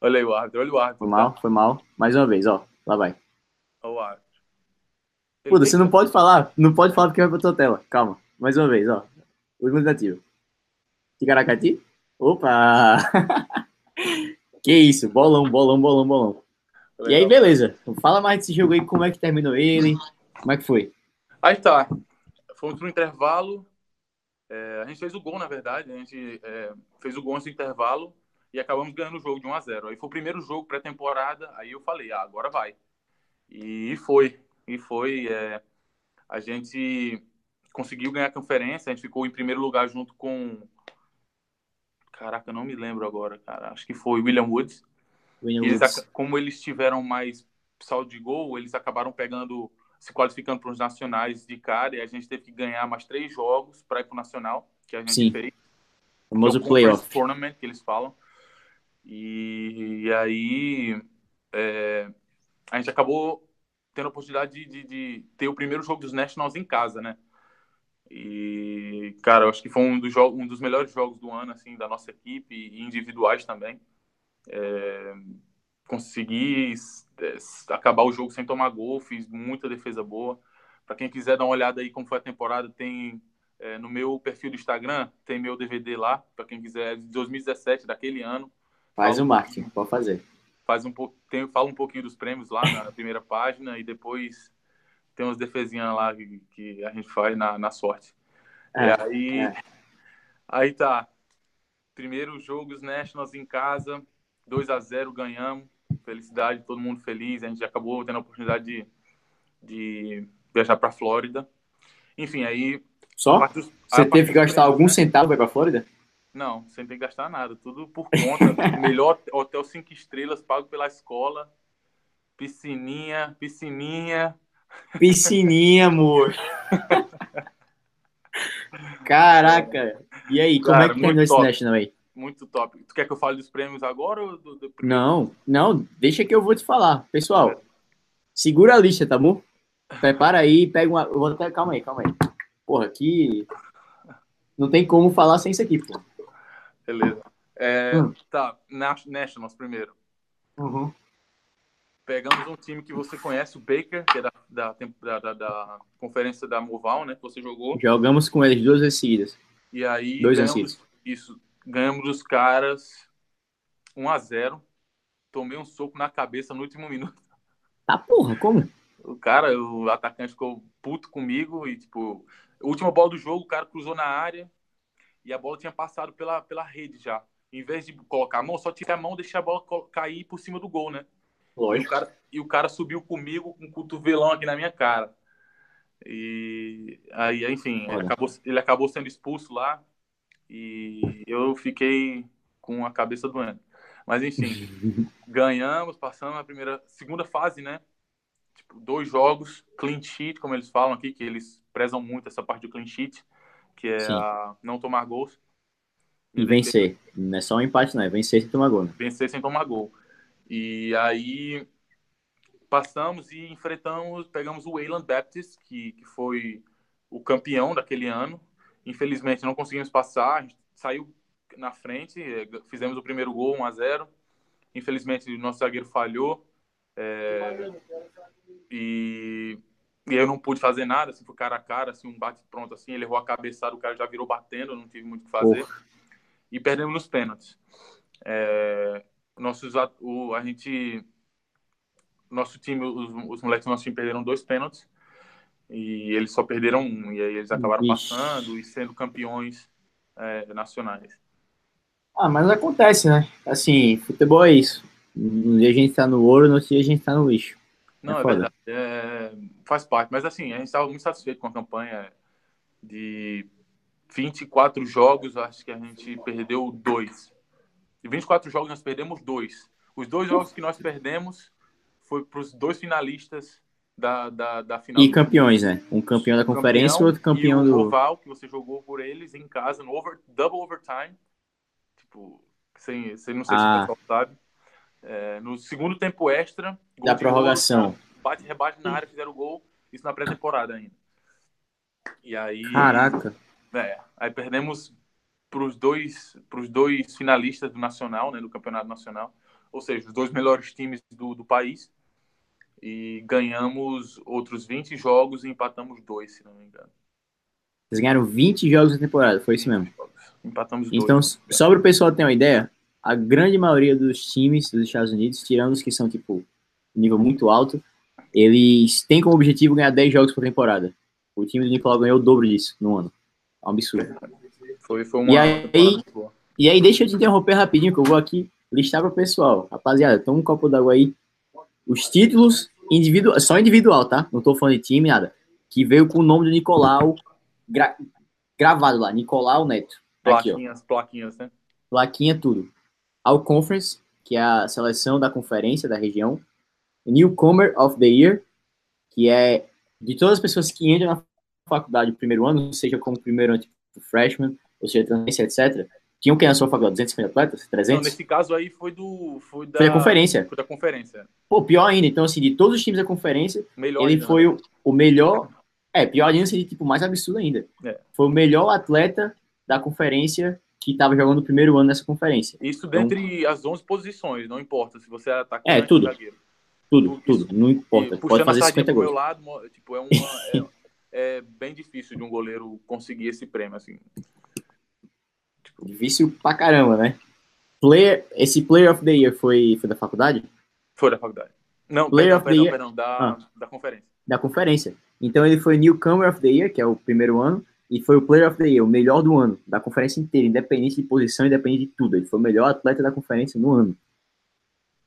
Olha aí o árbitro, olha o árbitro. Foi mal, tá? foi mal. Mais uma vez, ó. Lá vai. Olha o árbitro. Puta, você não pode falar, não pode falar porque vai pra tua tela. Calma. Mais uma vez, ó. Último tentativa. Ticaracati? Opa! <laughs> que isso, bolão, bolão, bolão, bolão. Legal. E aí, beleza. Fala mais desse jogo aí, como é que terminou ele, como é que foi? Aí tá. Fomos pro intervalo. É, a gente fez o gol, na verdade. A gente é, fez o gol do intervalo e acabamos ganhando o jogo de 1 a 0 Aí foi o primeiro jogo pré-temporada. Aí eu falei, ah, agora vai. E foi. E foi. É, a gente conseguiu ganhar a conferência, a gente ficou em primeiro lugar junto com. Caraca, não me lembro agora, cara. Acho que foi William Woods. William eles, Woods. Como eles tiveram mais saldo de gol, eles acabaram pegando, se qualificando para os nacionais de cara, e a gente teve que ganhar mais três jogos para ir para o nacional, que a gente Sim. fez. O famoso playoff. Tournament, que eles falam. E, e aí é, a gente acabou tendo a oportunidade de, de, de, ter o primeiro jogo dos Nationals em casa, né? E, cara, eu acho que foi um dos, um dos melhores jogos do ano, assim, da nossa equipe e individuais também. É, consegui é, acabar o jogo sem tomar gol, fiz muita defesa boa. Para quem quiser dar uma olhada aí como foi a temporada, tem é, no meu perfil do Instagram, tem meu DVD lá, para quem quiser, de 2017, daquele ano. Faz o um marketing, pode fazer. Faz um pouco, tem, fala um pouquinho dos prêmios lá na primeira página e depois tem umas defesinhas lá que, que, a gente faz na, na sorte. É, e aí, é. aí tá. Primeiro jogo, os Nationals em casa, 2 a 0 ganhamos. Felicidade, todo mundo feliz. A gente acabou tendo a oportunidade de, de viajar para Flórida. Enfim, aí. Só? Dos, Você teve que gastar algum centavo para Flórida? Não, sem ter que gastar nada. Tudo por conta. <laughs> melhor hotel cinco estrelas, pago pela escola. Piscininha, piscininha, Piscininha, amor. <laughs> Caraca. E aí, como é Cara, é que terminou esse National aí? Muito top. Tu quer que eu fale dos prêmios agora ou do, do Não, não, deixa que eu vou te falar. Pessoal, é. segura a lista, tá bom? Prepara aí, pega uma. Eu vou até... Calma aí, calma aí. Porra, aqui. Não tem como falar sem isso aqui, pô. Beleza. É, hum. Tá, Nationals primeiro. Uhum pegamos um time que você conhece, o Baker, que é da, da, da, da conferência da Moval, né? Que você jogou. Jogamos com eles duas vezes seguidas. E aí Dois ganhamos, isso, ganhamos dos caras 1 a 0 Tomei um soco na cabeça no último minuto. Tá porra, como? O cara, o atacante ficou puto comigo e, tipo, última bola do jogo, o cara cruzou na área e a bola tinha passado pela, pela rede já. Em vez de colocar a mão, só tirar a mão e deixar a bola cair por cima do gol, né? Lógico. E o, cara, e o cara subiu comigo com um cotovelão aqui na minha cara. E aí, enfim, ele acabou, ele acabou, sendo expulso lá e eu fiquei com a cabeça doendo. Mas enfim, <laughs> ganhamos, passamos a primeira, segunda fase, né? Tipo, dois jogos, clean sheet, como eles falam aqui, que eles prezam muito essa parte do clean sheet, que é não tomar gols. E vencer. Não é só um empate, não, é vencer sem tomar gol. Né? Vencer sem tomar gol. E aí passamos e enfrentamos, pegamos o Wayland Baptist, que, que foi o campeão daquele ano. Infelizmente não conseguimos passar, a gente saiu na frente, eh, fizemos o primeiro gol 1 a 0. Infelizmente o nosso zagueiro falhou. É, e, e eu não pude fazer nada, assim, foi cara a cara, assim, um bate pronto assim, ele errou a cabeçada, o cara já virou batendo, não tive muito o que fazer. E perdemos nos pênaltis. É, nossos, o, a gente nosso time, os, os moleques do nosso time perderam dois pênaltis e eles só perderam um. E aí eles acabaram Ixi. passando e sendo campeões é, nacionais. Ah, mas acontece, né? Assim, futebol é isso. Um dia a gente tá no ouro, no outro dia a gente tá no lixo. Não, é, é verdade. É, faz parte. Mas assim, a gente estava muito satisfeito com a campanha de 24 jogos, acho que a gente perdeu dois. De 24 jogos, nós perdemos dois. Os dois jogos que nós perdemos foi para os dois finalistas da, da, da final. E campeões, né? Um campeão da conferência e outro campeão e o do. Oval, que você jogou por eles em casa, no over, double overtime. Tipo, sem, sem não sei ah. se o pessoal sabe. É, no segundo tempo extra. Da prorrogação. bate rebate na área, fizeram o gol. Isso na pré-temporada ainda. E aí. Caraca. É, aí perdemos para os dois, pros dois finalistas do Nacional, né, do Campeonato Nacional. Ou seja, os dois melhores times do, do país e ganhamos outros 20 jogos e empatamos dois, se não me engano. Vocês ganharam 20 jogos na temporada, foi isso mesmo? Empatamos dois. Então, só para o pessoal ter uma ideia, a grande maioria dos times dos Estados Unidos, tirando os que são, tipo, nível muito alto, eles têm como objetivo ganhar 10 jogos por temporada. O time do Nicolau ganhou o dobro disso no ano. É um absurdo. Foi, foi uma e aí, e aí, deixa eu te interromper rapidinho, que eu vou aqui listar para o pessoal. Rapaziada, toma um copo d'água aí os títulos individual, só individual, tá? Não tô falando de time, nada. Que veio com o nome do Nicolau gra, gravado lá, Nicolau Neto. Plaquinhas, Aqui, plaquinhas, né? Plaquinha, tudo. All Conference, que é a seleção da conferência da região. Newcomer of the Year, que é de todas as pessoas que entram na faculdade no primeiro ano, seja como primeiro ano, tipo freshman, ou seja, transferência, etc., tinham quem na sua faculdade? 250 atletas? 300? Não, nesse caso aí foi do. Foi da, foi da conferência. Foi da conferência. Pô, pior ainda. Então, assim, de todos os times da conferência, melhor ele ainda, foi né? o, o melhor. É, pior ainda seria, tipo, mais absurdo ainda. É. Foi o melhor atleta da conferência que estava jogando o primeiro ano nessa conferência. Isso então, dentre as 11 posições, não importa se você é atacante é, tudo. zagueiro. Tudo, tudo, tudo, não importa. E, Pode fazer 50 gols. meu lado, tipo, é, uma, é, <laughs> é bem difícil de um goleiro conseguir esse prêmio, assim. Difícil pra caramba, né? Player, esse Player of the Year foi, foi da faculdade? Foi da faculdade. Não, Player perdão, of perdão, the Year... da, ah. da conferência. Da conferência. Então ele foi Newcomer of the Year, que é o primeiro ano, e foi o Player of the Year, o melhor do ano, da conferência inteira, independente de posição, independente de tudo. Ele foi o melhor atleta da conferência no ano.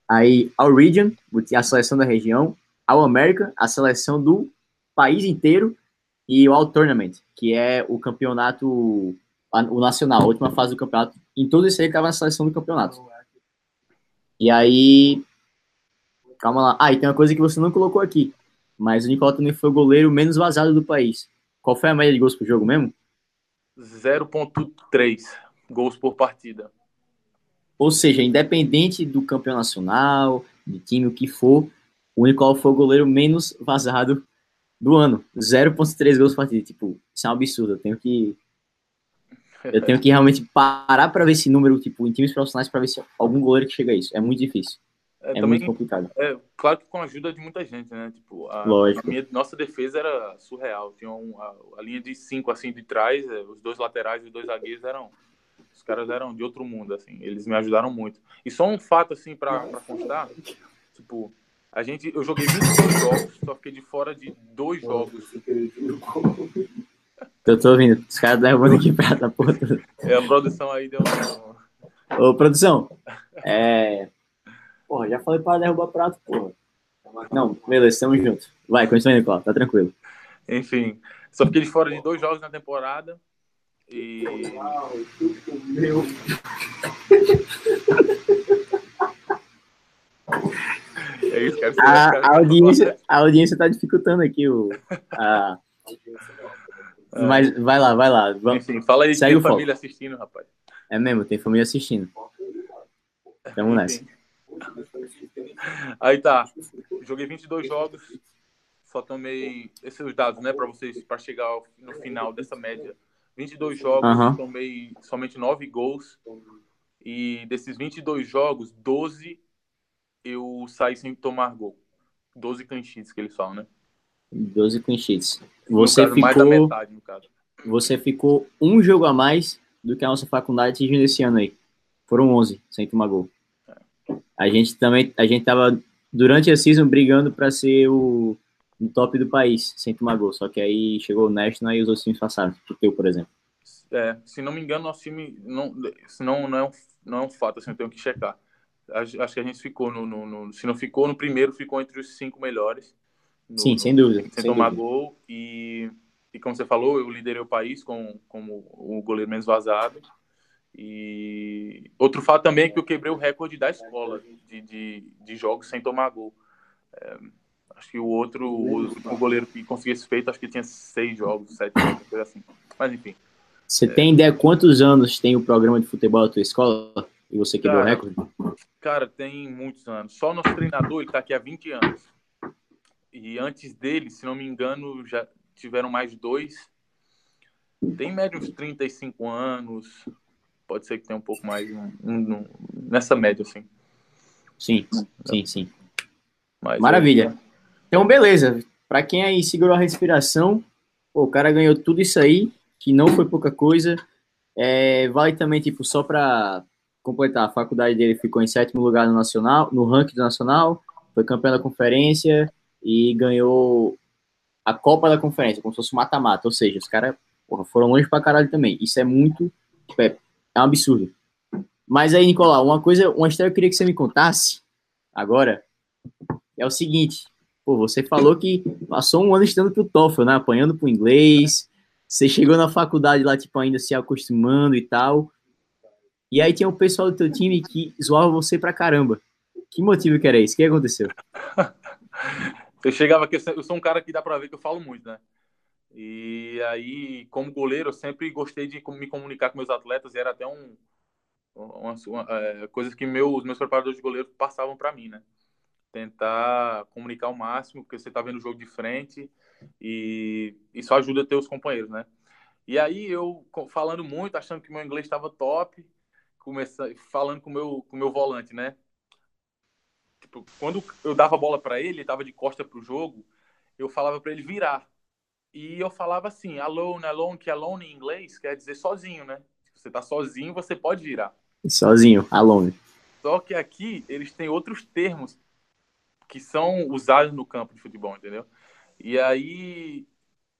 Aí, ao Region, a seleção da região, ao American, a seleção do país inteiro, e o All Tournament, que é o campeonato o Nacional, a última fase do campeonato. Em tudo isso aí ele estava na seleção do campeonato. E aí. Calma lá. Ah, e tem uma coisa que você não colocou aqui. Mas o Nicolau também foi o goleiro menos vazado do país. Qual foi a média de gols por jogo mesmo? 0,3 gols por partida. Ou seja, independente do campeão nacional, de time, o que for, o Nicolau foi o goleiro menos vazado do ano. 0,3 gols por partida. Tipo, isso é um absurdo. Eu tenho que eu tenho que realmente parar para ver esse número, tipo, em times profissionais, para ver se algum goleiro que chega a isso. É muito difícil. É, é também, muito complicado. É, claro que com a ajuda de muita gente, né? Tipo, a, Lógico. A minha, nossa defesa era surreal. Tinha um, a, a, linha de cinco, assim, de trás, é, os dois laterais e os dois zagueiros eram... Os caras eram de outro mundo, assim. Eles me ajudaram muito. E só um fato, assim, para constar, tipo... A gente, eu joguei 22 jogos, só fiquei de fora de dois jogos. Eu tô ouvindo, os caras derrubando aqui prata, porra. É, a produção aí deu. Ô, produção, é... Porra, já falei para derrubar prato, porra. Não, beleza, estamos juntos. Vai, continua, Nicolau, tá tranquilo. Enfim, só fiquei de fora de dois jogos na temporada. E. É isso, cara. A, a, audiência, a audiência tá dificultando aqui o. A... É. Mas vai lá, vai lá. Vamos. Enfim, fala aí, Segue tem família foco. assistindo, rapaz. É mesmo, tem família assistindo. Tamo nessa. Aí tá. Joguei 22 jogos. Só tomei esses dados, né, para vocês, para chegar no final dessa média. 22 jogos, uhum. tomei somente 9 gols. E desses 22 jogos, 12 eu saí sem tomar gol. 12 clean sheets que eles falam, né? 12 clean sheets. Você caso, ficou... Metade. Você ficou um jogo a mais do que a nossa faculdade atingiu nesse ano aí. Foram 11 sem tomar gol. É. A gente também, a gente tava durante a season brigando para ser o no top do país, sem tomar gol. Só que aí chegou o National e os outros times passaram, o teu, por exemplo. É, se não me engano, nosso time não, se não, não, é um, não é um fato, assim, eu tenho que checar. Acho, acho que a gente ficou no, no, no, Se não ficou no primeiro, ficou entre os cinco melhores. No, Sim, sem dúvida. Sem, sem tomar dúvida. gol. E, e como você falou, eu liderei o país com, como o goleiro menos vazado. E outro fato também é que eu quebrei o recorde da escola de, de, de jogos sem tomar gol. É, Acho que o outro, o, o goleiro que conseguiu esse feito, acho que tinha seis jogos, sete jogos, coisa assim. Mas enfim. Você é... tem ideia quantos anos tem o programa de futebol da tua escola? E você quebrou o recorde? Cara, tem muitos anos. Só nosso treinador, ele tá aqui há 20 anos. E antes dele, se não me engano, já tiveram mais dois. Tem média uns 35 anos. Pode ser que tenha um pouco mais um, um, nessa média, assim. Sim, sim, sim. Mas Maravilha. É... Então, beleza. Para quem aí segurou a respiração, pô, o cara ganhou tudo isso aí, que não foi pouca coisa. É, vale também, tipo, só para completar, a faculdade dele ficou em sétimo lugar no nacional, no ranking do nacional, foi campeão da conferência e ganhou a Copa da Conferência, como se fosse mata-mata. Ou seja, os caras foram longe pra caralho também. Isso é muito. Tipo, é, é um absurdo. Mas aí, Nicolau, uma coisa, uma história que eu queria que você me contasse agora é o seguinte: Pô, você falou que passou um ano estudando pro TOEFL, né? Apanhando pro inglês. Você chegou na faculdade lá, tipo, ainda se acostumando e tal. E aí tinha o pessoal do teu time que zoava você pra caramba. Que motivo que era isso? O que aconteceu? <laughs> eu chegava aqui, eu sou um cara que dá pra ver que eu falo muito, né? E aí, como goleiro, eu sempre gostei de me comunicar com meus atletas e era até um, uma, uma, é, coisas que meus, meus preparadores de goleiro passavam para mim, né? tentar comunicar o máximo, porque você está vendo o jogo de frente e isso ajuda a ter os companheiros, né? E aí eu falando muito, achando que meu inglês estava top, começando falando com meu com meu volante, né? Tipo, quando eu dava a bola para ele, ele estava de costa pro jogo, eu falava para ele virar. E eu falava assim, alone, alone, que alone em inglês quer dizer sozinho, né? Se você tá sozinho, você pode virar. Sozinho, alone. Só que aqui eles têm outros termos que são usados no campo de futebol, entendeu? E aí,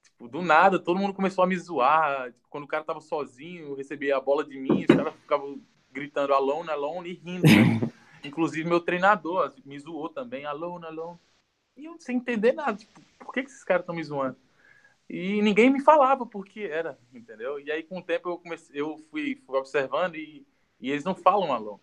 tipo, do nada, todo mundo começou a me zoar. Tipo, quando o cara tava sozinho, eu recebia a bola de mim, os caras ficavam gritando alone, alone e rindo. Né? <laughs> Inclusive, meu treinador me zoou também, alone, alone. E eu sem entender nada, tipo, por que, que esses caras estão me zoando? E ninguém me falava porque era, entendeu? E aí, com o tempo, eu, comecei, eu fui, fui observando e, e eles não falam alone,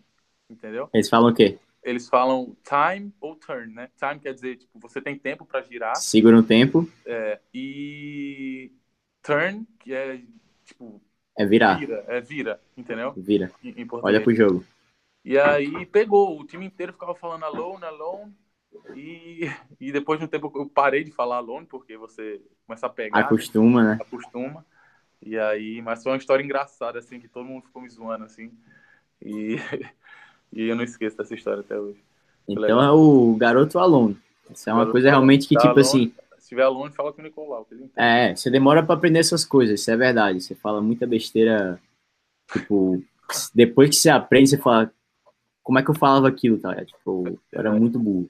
entendeu? Eles falam o quê? eles falam time ou turn, né? Time quer dizer, tipo, você tem tempo para girar. Segura o tempo. É, e turn, que é, tipo... É virar. Vira, é vira, entendeu? Vira. Em, em Olha pro jogo. E aí pegou, o time inteiro ficava falando alone, alone, e, e depois de um tempo eu parei de falar alone, porque você começa a pegar. Acostuma, né? Acostuma. E aí, mas foi uma história engraçada, assim, que todo mundo ficou me zoando, assim. E <laughs> E eu não esqueço dessa história até hoje. Então legal. é o garoto aluno. Isso é uma coisa realmente que, tipo assim. Se tiver aluno, fala com o Nicolau. É, você demora para aprender essas coisas, isso é verdade. Você fala muita besteira. Tipo, depois que você aprende, você fala. Como é que eu falava aquilo, tá? Tipo, eu era muito burro.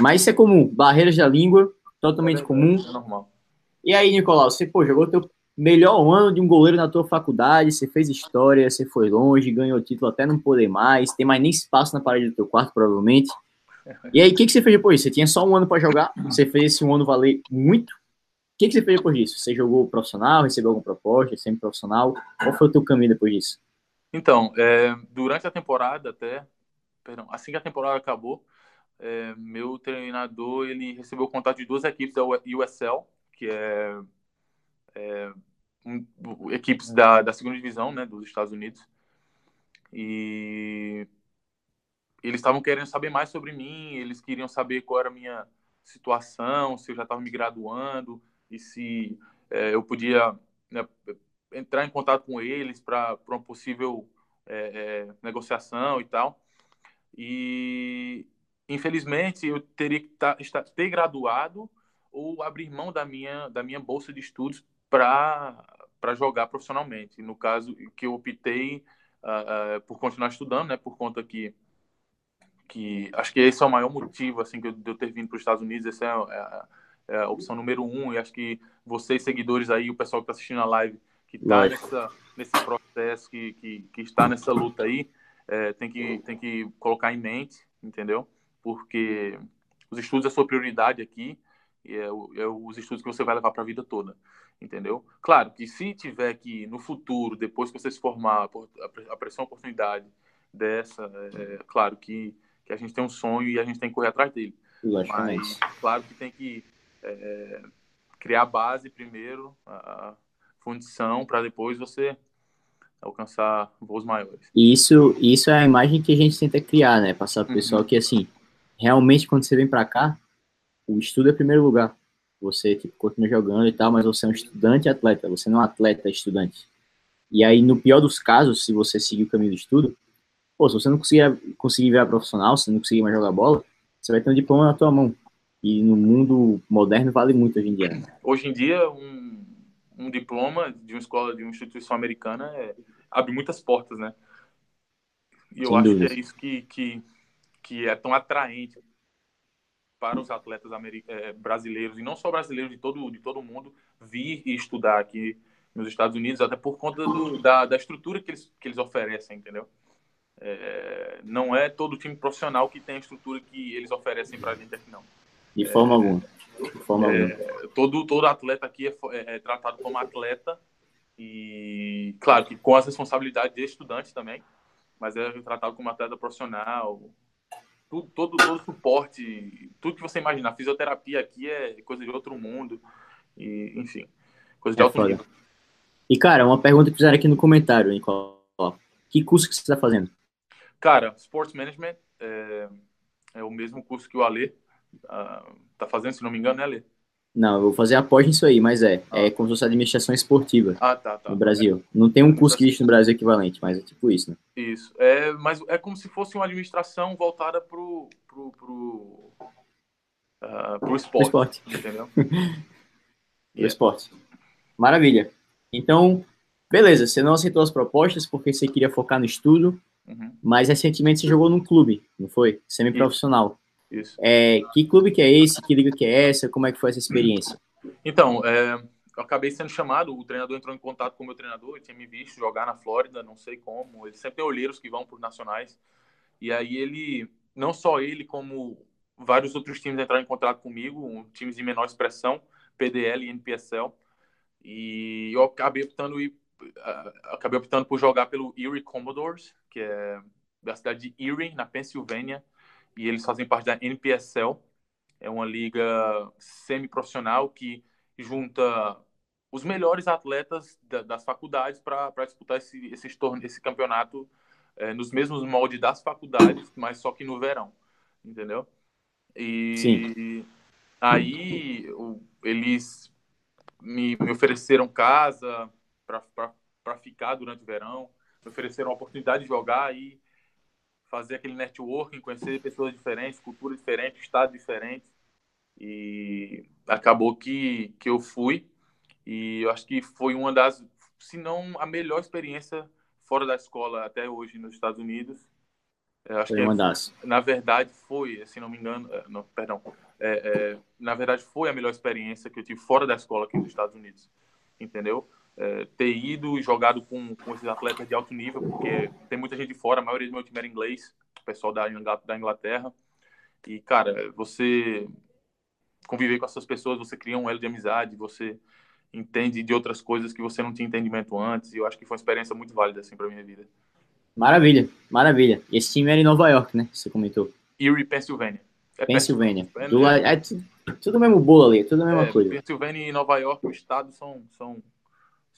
Mas isso é comum. Barreiras da língua, totalmente é comum. É normal. E aí, Nicolau, você pô, jogou teu melhor ano de um goleiro na tua faculdade, você fez história, você foi longe, ganhou título até não poder mais, tem mais nem espaço na parede do teu quarto, provavelmente. E aí, o que, que você fez depois? Você tinha só um ano para jogar, você fez esse um ano valer muito. O que, que você fez depois disso? Você jogou profissional, recebeu alguma proposta, sempre profissional? Qual foi o teu caminho depois disso? Então, é, durante a temporada até, perdão, assim que a temporada acabou, é, meu treinador ele recebeu o contato de duas equipes da USL, que é, é um, equipes da, da segunda divisão né, dos Estados Unidos. E eles estavam querendo saber mais sobre mim, eles queriam saber qual era a minha situação, se eu já estava me graduando e se é, eu podia né, entrar em contato com eles para uma possível é, é, negociação e tal. E infelizmente eu teria que tá, estar, ter graduado ou abrir mão da minha da minha bolsa de estudos para para jogar profissionalmente. No caso que eu optei uh, uh, por continuar estudando, né, por conta que que acho que esse é o maior motivo assim que eu, de eu ter vindo para os Estados Unidos. Essa é, a, é a opção número um. E acho que vocês seguidores aí, o pessoal que está assistindo a live, que está nesse processo, que, que, que está nessa luta aí, é, tem que tem que colocar em mente, entendeu? porque os estudos é sua prioridade aqui e é, é os estudos que você vai levar para a vida toda, entendeu? Claro que se tiver que no futuro, depois que você se formar, aparecer uma oportunidade dessa, é, é, claro que, que a gente tem um sonho e a gente tem que correr atrás dele. Mas claro que tem que é, criar a base primeiro, a fundição, para depois você alcançar voos maiores. Isso, isso é a imagem que a gente tenta criar, né? Passar para o pessoal uhum. que assim realmente quando você vem para cá, o estudo é primeiro lugar. Você tipo, continua jogando e tal, mas você é um estudante atleta, você não é um atleta estudante. E aí, no pior dos casos, se você seguir o caminho do estudo, pô, se você não conseguir, conseguir virar profissional, se não conseguir mais jogar bola, você vai ter um diploma na tua mão. E no mundo moderno vale muito hoje em dia. Né? Hoje em dia, um, um diploma de uma escola, de uma instituição americana é, abre muitas portas, né? E eu Sem acho dúvida. que é isso que, que que é tão atraente para os atletas é, brasileiros e não só brasileiros de todo de todo mundo vir e estudar aqui nos Estados Unidos até por conta do, da, da estrutura que eles que eles oferecem entendeu é, não é todo time profissional que tem a estrutura que eles oferecem para a gente aqui não de forma é, alguma de forma é, alguma todo todo atleta aqui é, é, é, tratado como atleta e claro que com as responsabilidades de estudante também mas é tratado como atleta profissional tudo, todo, todo suporte, tudo que você imaginar. Fisioterapia aqui é coisa de outro mundo. E, enfim, coisa de é alto nível. E, cara, uma pergunta que fizeram aqui no comentário, Nicolau. Que curso que você está fazendo? Cara, Sports Management é, é o mesmo curso que o Ale uh, tá fazendo, se não me engano, né, Ale? Não, eu vou fazer após nisso aí, mas é. Ah. É como se fosse administração esportiva ah, tá, tá. no Brasil. É. Não tem um curso que existe no Brasil equivalente, mas é tipo isso, né? Isso. É, mas é como se fosse uma administração voltada pro, pro, pro, uh, pro esporte. Pro esporte. Entendeu? <laughs> pro yeah. esporte. Maravilha. Então, beleza, você não aceitou as propostas porque você queria focar no estudo, uhum. mas recentemente você jogou num clube, não foi? Semi-profissional. Isso. É, que clube que é esse? Que liga que é essa? Como é que foi essa experiência? Então, é, eu acabei sendo chamado, o treinador entrou em contato com o meu treinador, ele tinha me visto jogar na Flórida, não sei como, ele sempre tem olheiros que vão por nacionais, e aí ele, não só ele, como vários outros times entraram em contato comigo, times de menor expressão, PDL e NPSL, e eu acabei optando, ir, acabei optando por jogar pelo Erie Commodores, que é da cidade de Erie, na Pensilvânia, e eles fazem parte da NPSL, é uma liga semi-profissional que junta os melhores atletas da, das faculdades para disputar esse, esse, esse campeonato é, nos mesmos moldes das faculdades, mas só que no verão, entendeu? E Sim. aí o, eles me, me, ofereceram casa para ficar durante o verão, me ofereceram a oportunidade de jogar e fazer aquele networking, conhecer pessoas diferentes, cultura diferente, estado diferente. E acabou que, que eu fui. E eu acho que foi uma das, se não a melhor experiência fora da escola até hoje nos Estados Unidos. Eu acho foi que uma das. na verdade foi, se não me engano, é, não, perdão, é, é, na verdade foi a melhor experiência que eu tive fora da escola aqui nos Estados Unidos, entendeu? É, ter ido e jogado com, com esses atletas de alto nível, porque tem muita gente de fora, a maioria do meu time era inglês, o pessoal da, da Inglaterra. E, cara, você conviver com essas pessoas, você cria um elo de amizade, você entende de outras coisas que você não tinha entendimento antes, e eu acho que foi uma experiência muito válida, assim, pra minha vida. Maravilha, maravilha. Esse time era em Nova York, né? Você comentou. Erie, Pennsylvania. É Pensilvânia. Do lado, é tudo, tudo mesmo bolo ali, tudo a mesma é, coisa. Pensilvânia e Nova York, o estado, são, são,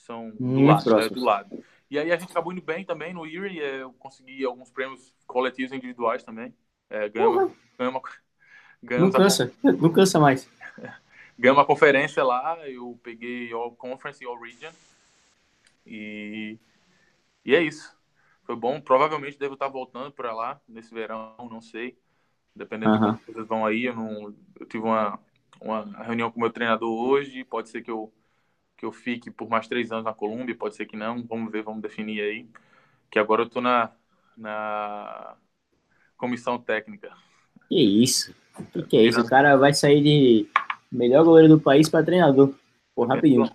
são do, lado, é, do lado. E aí a gente acabou indo bem também no Erie, é, eu consegui alguns prêmios coletivos individuais também. É, ganhamos, ganhamos, <laughs> ganhamos, Não cansa, a... não cansa mais. <laughs> ganhamos uma conferência lá, eu peguei All Conference e All Region. E, e é isso. Foi bom. Provavelmente devo estar voltando para lá nesse verão, não sei. Dependendo de como vocês vão aí. Eu, não, eu tive uma, uma reunião com o meu treinador hoje. Pode ser que eu, que eu fique por mais três anos na Colômbia, pode ser que não. Vamos ver, vamos definir aí. Que agora eu estou na, na comissão técnica. Que isso? Que que é isso? O cara vai sair de melhor goleiro do país para treinador. Por rapidinho.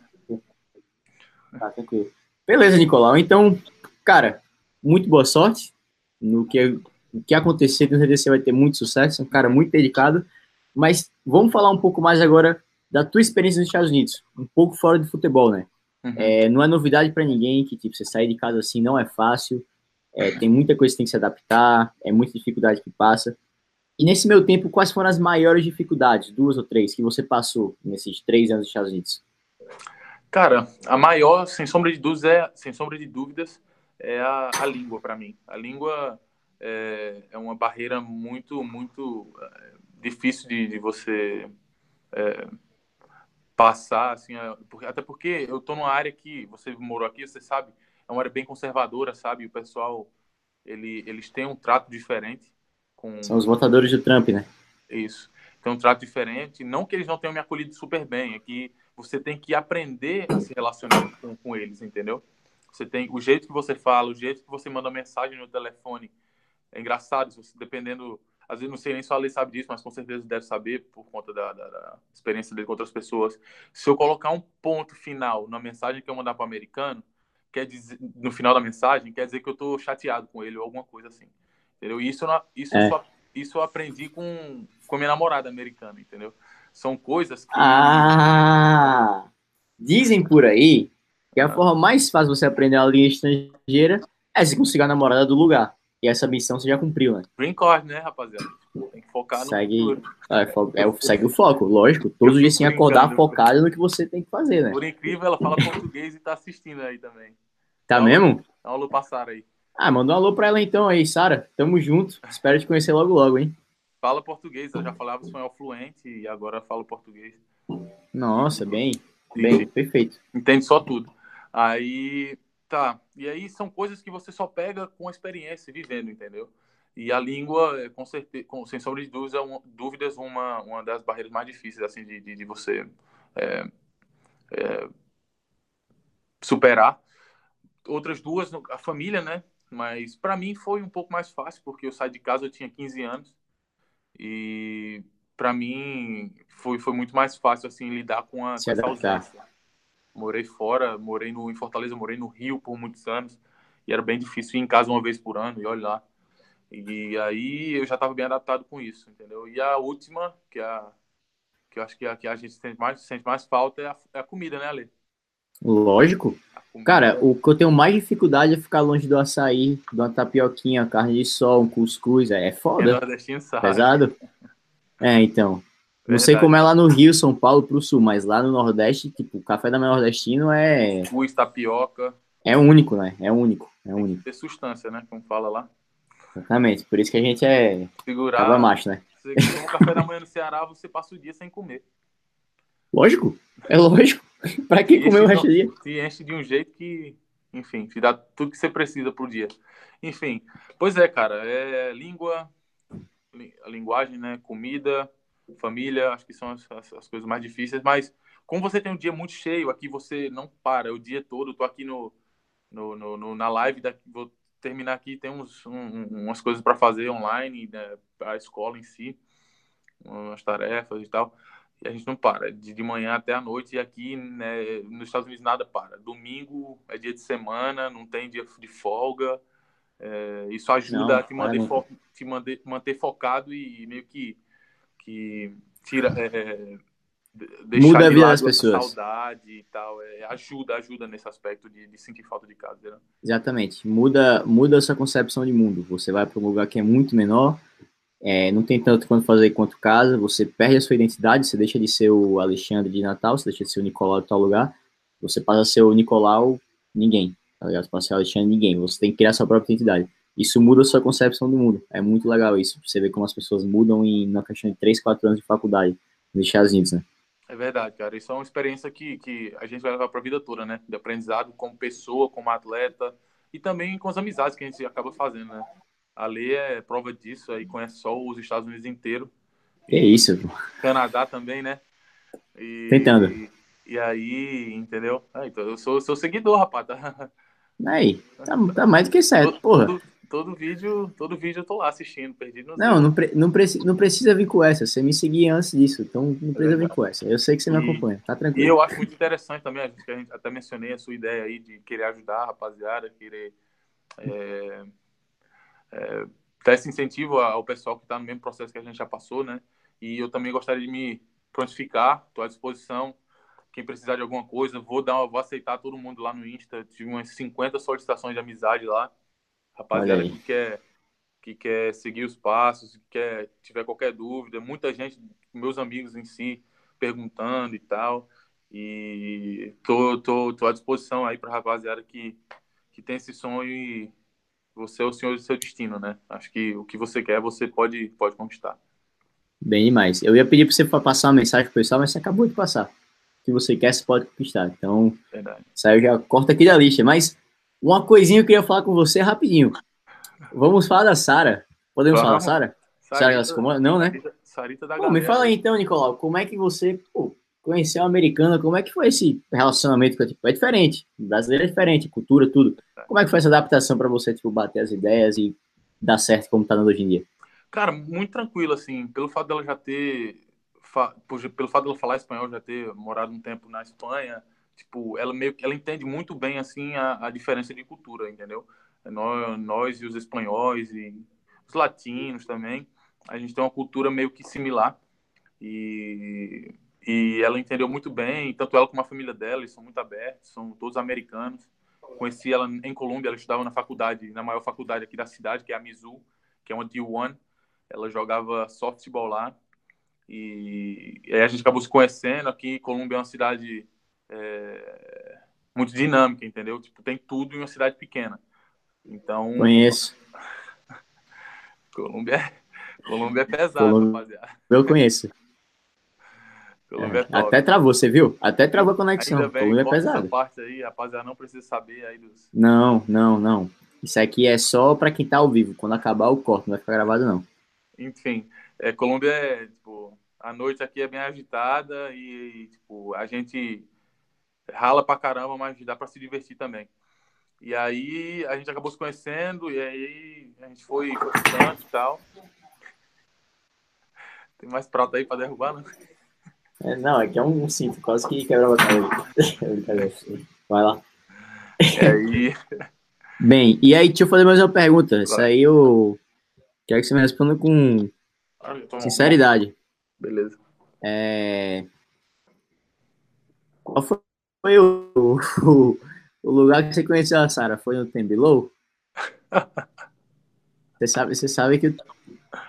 Tá, tranquilo. Beleza, Nicolau. Então, cara, muito boa sorte no que, no que acontecer. Certeza você vai ter muito sucesso. É um cara muito dedicado. Mas vamos falar um pouco mais agora da tua experiência nos Estados Unidos. Um pouco fora do futebol, né? Uhum. É, não é novidade para ninguém que tipo, você sair de casa assim não é fácil. É, tem muita coisa que tem que se adaptar. É muita dificuldade que passa. E nesse meu tempo, quais foram as maiores dificuldades, duas ou três, que você passou nesses três anos nos Estados Unidos? Cara, a maior, sem sombra de dúvidas, é, sem sombra de dúvidas, é a, a língua para mim. A língua é, é, uma barreira muito, muito é, difícil de, de você é, passar, assim, até porque eu estou numa área que você morou aqui, você sabe, é uma área bem conservadora, sabe? O pessoal, ele, eles têm um trato diferente com... São os votadores do Trump, né? Isso. Tem um trato diferente. Não que eles não tenham me acolhido super bem, é que você tem que aprender a se relacionar com, com eles, entendeu? Você tem o jeito que você fala, o jeito que você manda mensagem no telefone. É engraçado, você, dependendo. Às vezes não sei nem se a lei sabe disso, mas com certeza deve saber por conta da, da, da, experiência dele com outras pessoas. Se eu colocar um ponto final na mensagem que eu mandar para o americano, quer dizer, no final da mensagem, quer dizer que eu estou chateado com ele ou alguma coisa assim. Entendeu? Isso, isso, é. só, isso eu aprendi com, com minha namorada americana, entendeu? São coisas que. Ah! Dizem por aí que a forma mais fácil de você aprender a língua estrangeira é se conseguir a namorada do lugar. E essa missão você já cumpriu, né? Green card, né, rapaziada? Tem que focar no segue, é, é, segue o foco, lógico. Todos os dias sem acordar focado no que você tem que fazer, né? Por incrível, ela fala português e tá assistindo aí também. Tá mesmo? Dá um alô pra Sara aí. Ah, manda um alô pra ela então aí, Sara. Tamo junto. Espero te conhecer logo logo, hein? fala português. Eu já falava espanhol fluente e agora falo português. Nossa, bem, bem, perfeito. Entende só tudo. Aí, tá. E aí são coisas que você só pega com a experiência, vivendo, entendeu? E a língua, é, com certeza, com, sem sombra de dúvidas, é dúvidas uma, uma das barreiras mais difíceis, assim, de, de, de você é, é, superar. Outras duas, a família, né? Mas para mim foi um pouco mais fácil, porque eu saí de casa, eu tinha 15 anos. E para mim foi, foi muito mais fácil assim lidar com, a, com essa ausência. Morei fora, morei no, em Fortaleza, morei no Rio por muitos anos e era bem difícil ir em casa uma vez por ano e olha lá. E aí eu já estava bem adaptado com isso, entendeu? E a última, que, é a, que eu acho que a, que a gente sente mais, sente mais falta é a, é a comida, né, Ale? Lógico. Cara, o que eu tenho mais dificuldade é ficar longe do açaí, de uma tapioquinha, carne de sol, um cuscuz. É foda. É sabe. Pesado. <laughs> É, então. Não sei como é lá no Rio, São Paulo, pro sul, mas lá no Nordeste, tipo, o café da manhã nordestino é. Cuscuz, tapioca. É único, né? É único. É único. Tem substância, né? Como fala lá. Exatamente. Por isso que a gente é. Segurar. Água macho, né? Você toma café da manhã no Ceará, você passa o dia sem comer. Lógico. É lógico. <laughs> pra que comer o resto do dia? Se enche de um jeito que, enfim, te dá tudo que você precisa pro dia. Enfim, pois é, cara, é língua, a linguagem, né, comida, família, acho que são as, as, as, coisas mais difíceis, mas como você tem um dia muito cheio, aqui você não para o dia todo, tô aqui no, no, no, no na live, daqui, vou terminar aqui, tem uns, um, umas coisas para fazer online, né, a escola em si, umas tarefas e tal, e a gente não para, de, de manhã até a noite, e aqui né, nos Estados Unidos nada para. Domingo é dia de semana, não tem dia de folga. É, isso ajuda não, a te manter, fo te manter, manter focado e, meio que, que tira. É, é Muda a vida das pessoas. Saudade e tal. É, ajuda, ajuda nesse aspecto de, de sentir falta de casa. Né? Exatamente. Muda, muda a sua concepção de mundo. Você vai para um lugar que é muito menor é, não tem tanto quanto fazer quanto casa, você perde a sua identidade, você deixa de ser o Alexandre de Natal, você deixa de ser o Nicolau de tal lugar, você passa a ser o Nicolau ninguém, tá ligado? Você passa a ser o Alexandre ninguém, você tem que criar sua própria identidade. Isso muda a sua concepção do mundo, é muito legal isso, você vê como as pessoas mudam em uma questão de 3, 4 anos de faculdade, nos Estados Unidos, né? É verdade, cara. Isso é uma experiência que, que a gente vai levar para a vida toda, né? De aprendizado como pessoa, como atleta e também com as amizades que a gente acaba fazendo, né? A Lê é prova disso, aí conhece só os Estados Unidos inteiro. É isso, pô. Canadá também, né? E, Tentando. E, e aí, entendeu? Ah, então eu sou seu seguidor, rapaz. Tá? Aí, tá, tá mais do que certo, porra. Todo, vídeo, todo vídeo eu tô lá assistindo, perdido. Não, não, pre, não, preci, não precisa vir com essa. Você me seguia antes disso, então não precisa é vir com essa. Eu sei que você me acompanha, tá tranquilo. E eu acho muito interessante também, a gente, que a gente até mencionei a sua ideia aí de querer ajudar a rapaziada, querer é, é, dar esse incentivo ao pessoal que está no mesmo processo que a gente já passou, né? E eu também gostaria de me prontificar, estou à disposição. Quem precisar de alguma coisa, vou dar, vou aceitar todo mundo lá no Insta. Tive umas 50 solicitações de amizade lá. Rapaziada que quer, que quer seguir os passos, que quer, tiver qualquer dúvida. Muita gente, meus amigos em si, perguntando e tal. E tô, tô, tô à disposição aí para rapaziada que, que tem esse sonho e você é o senhor do seu destino, né? Acho que o que você quer, você pode, pode conquistar. Bem demais. Eu ia pedir para você passar uma mensagem pro pessoal, mas você acabou de passar. O que você quer, você pode conquistar. Então, Verdade. saiu já corta aqui da lista. Mas uma coisinha eu queria falar com você rapidinho. Vamos falar da Sara. Podemos Vamos. falar da Sara? Sara Não, né? Sarita da Pô, me fala aí então, Nicolau, como é que você pô, conheceu a americana? Como é que foi esse relacionamento? Tipo, é diferente. Brasileiro é diferente, cultura, tudo. Como é que foi essa adaptação para você, tipo, bater as ideias e dar certo como tá dando hoje em dia? Cara, muito tranquilo, assim, pelo fato dela já ter, fa... pelo fato dela falar espanhol, já ter morado um tempo na Espanha, tipo, ela meio ela entende muito bem, assim, a, a diferença de cultura, entendeu? Nós, nós e os espanhóis e os latinos também, a gente tem uma cultura meio que similar e, e ela entendeu muito bem, tanto ela como a família dela, eles são muito abertos, são todos americanos, Conheci ela em Colômbia, ela estudava na faculdade, na maior faculdade aqui da cidade, que é a Mizu, que é uma D1. Ela jogava softball lá. E, e a gente acabou se conhecendo. Aqui, Colômbia é uma cidade é, muito dinâmica, entendeu? Tipo, tem tudo em uma cidade pequena. Então. Conheço. <laughs> Colômbia é, Colômbia é pesado, Colômbia... rapaziada. Eu conheço. É, é até travou, você viu? Até travou a conexão. Ainda bem, é pesado. Parte aí, rapaziada, não precisa saber aí dos. Não, não, não. Isso aqui é só para quem tá ao vivo. Quando acabar o corte, não vai ficar gravado, não. Enfim, é, Colômbia é, tipo, a noite aqui é bem agitada e, e, tipo, a gente rala pra caramba, mas dá pra se divertir também. E aí a gente acabou se conhecendo e aí a gente foi conversando e tal. Tem mais prato aí pra derrubar, né? É, não, é que é um cinto, quase que quebra a batalha. <laughs> Vai lá. E aí... Bem, e aí, deixa eu fazer mais uma pergunta. Isso aí eu quero que você me responda com sinceridade. Beleza. É... Qual foi o, o, o, lugar que você conheceu a Sara? Foi no Tembilow? <laughs> você sabe, você sabe que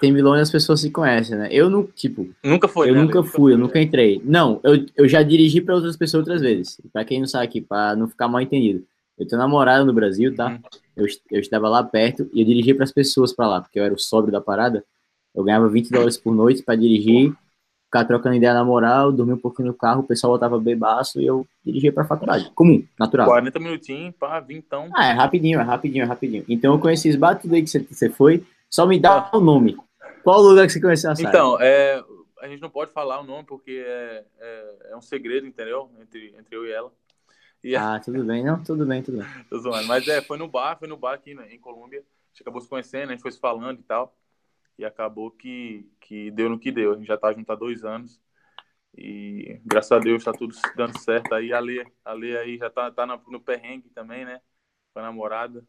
tem vilão e as pessoas se conhecem, né? Eu não, tipo. Nunca foi, Eu né? nunca fui, eu nunca entrei. Não, eu, eu já dirigi para outras pessoas outras vezes. Para quem não sabe aqui, para não ficar mal entendido. Eu tenho namorado no Brasil, tá? Uhum. Eu, eu estava lá perto e eu dirigi para as pessoas para lá, porque eu era o sóbrio da parada. Eu ganhava 20 dólares por noite para dirigir, ficar trocando ideia na moral, dormir um pouquinho no carro, o pessoal voltava bebaço e eu dirigia para a faculdade. Comum, natural. 40 minutinhos, pá, então. Ah, é rapidinho, é rapidinho, é rapidinho. Então eu conheci esse tudo aí que você, você foi. Só me dá o nome. Qual lugar que você conheceu a Sara? Então, é, a gente não pode falar o nome porque é, é, é um segredo, entendeu? Entre, entre eu e ela. E, ah, tudo bem, não? Tudo bem, tudo bem. <laughs> Tô zoando. Mas é, foi no bar, foi no bar aqui né, em Colômbia. A gente acabou se conhecendo, a gente foi se falando e tal. E acabou que, que deu no que deu. A gente já tá junto há dois anos. E graças a Deus tá tudo dando certo aí. A Lê, a Lê aí já tá, tá no, perrengue também, né? Com a namorada.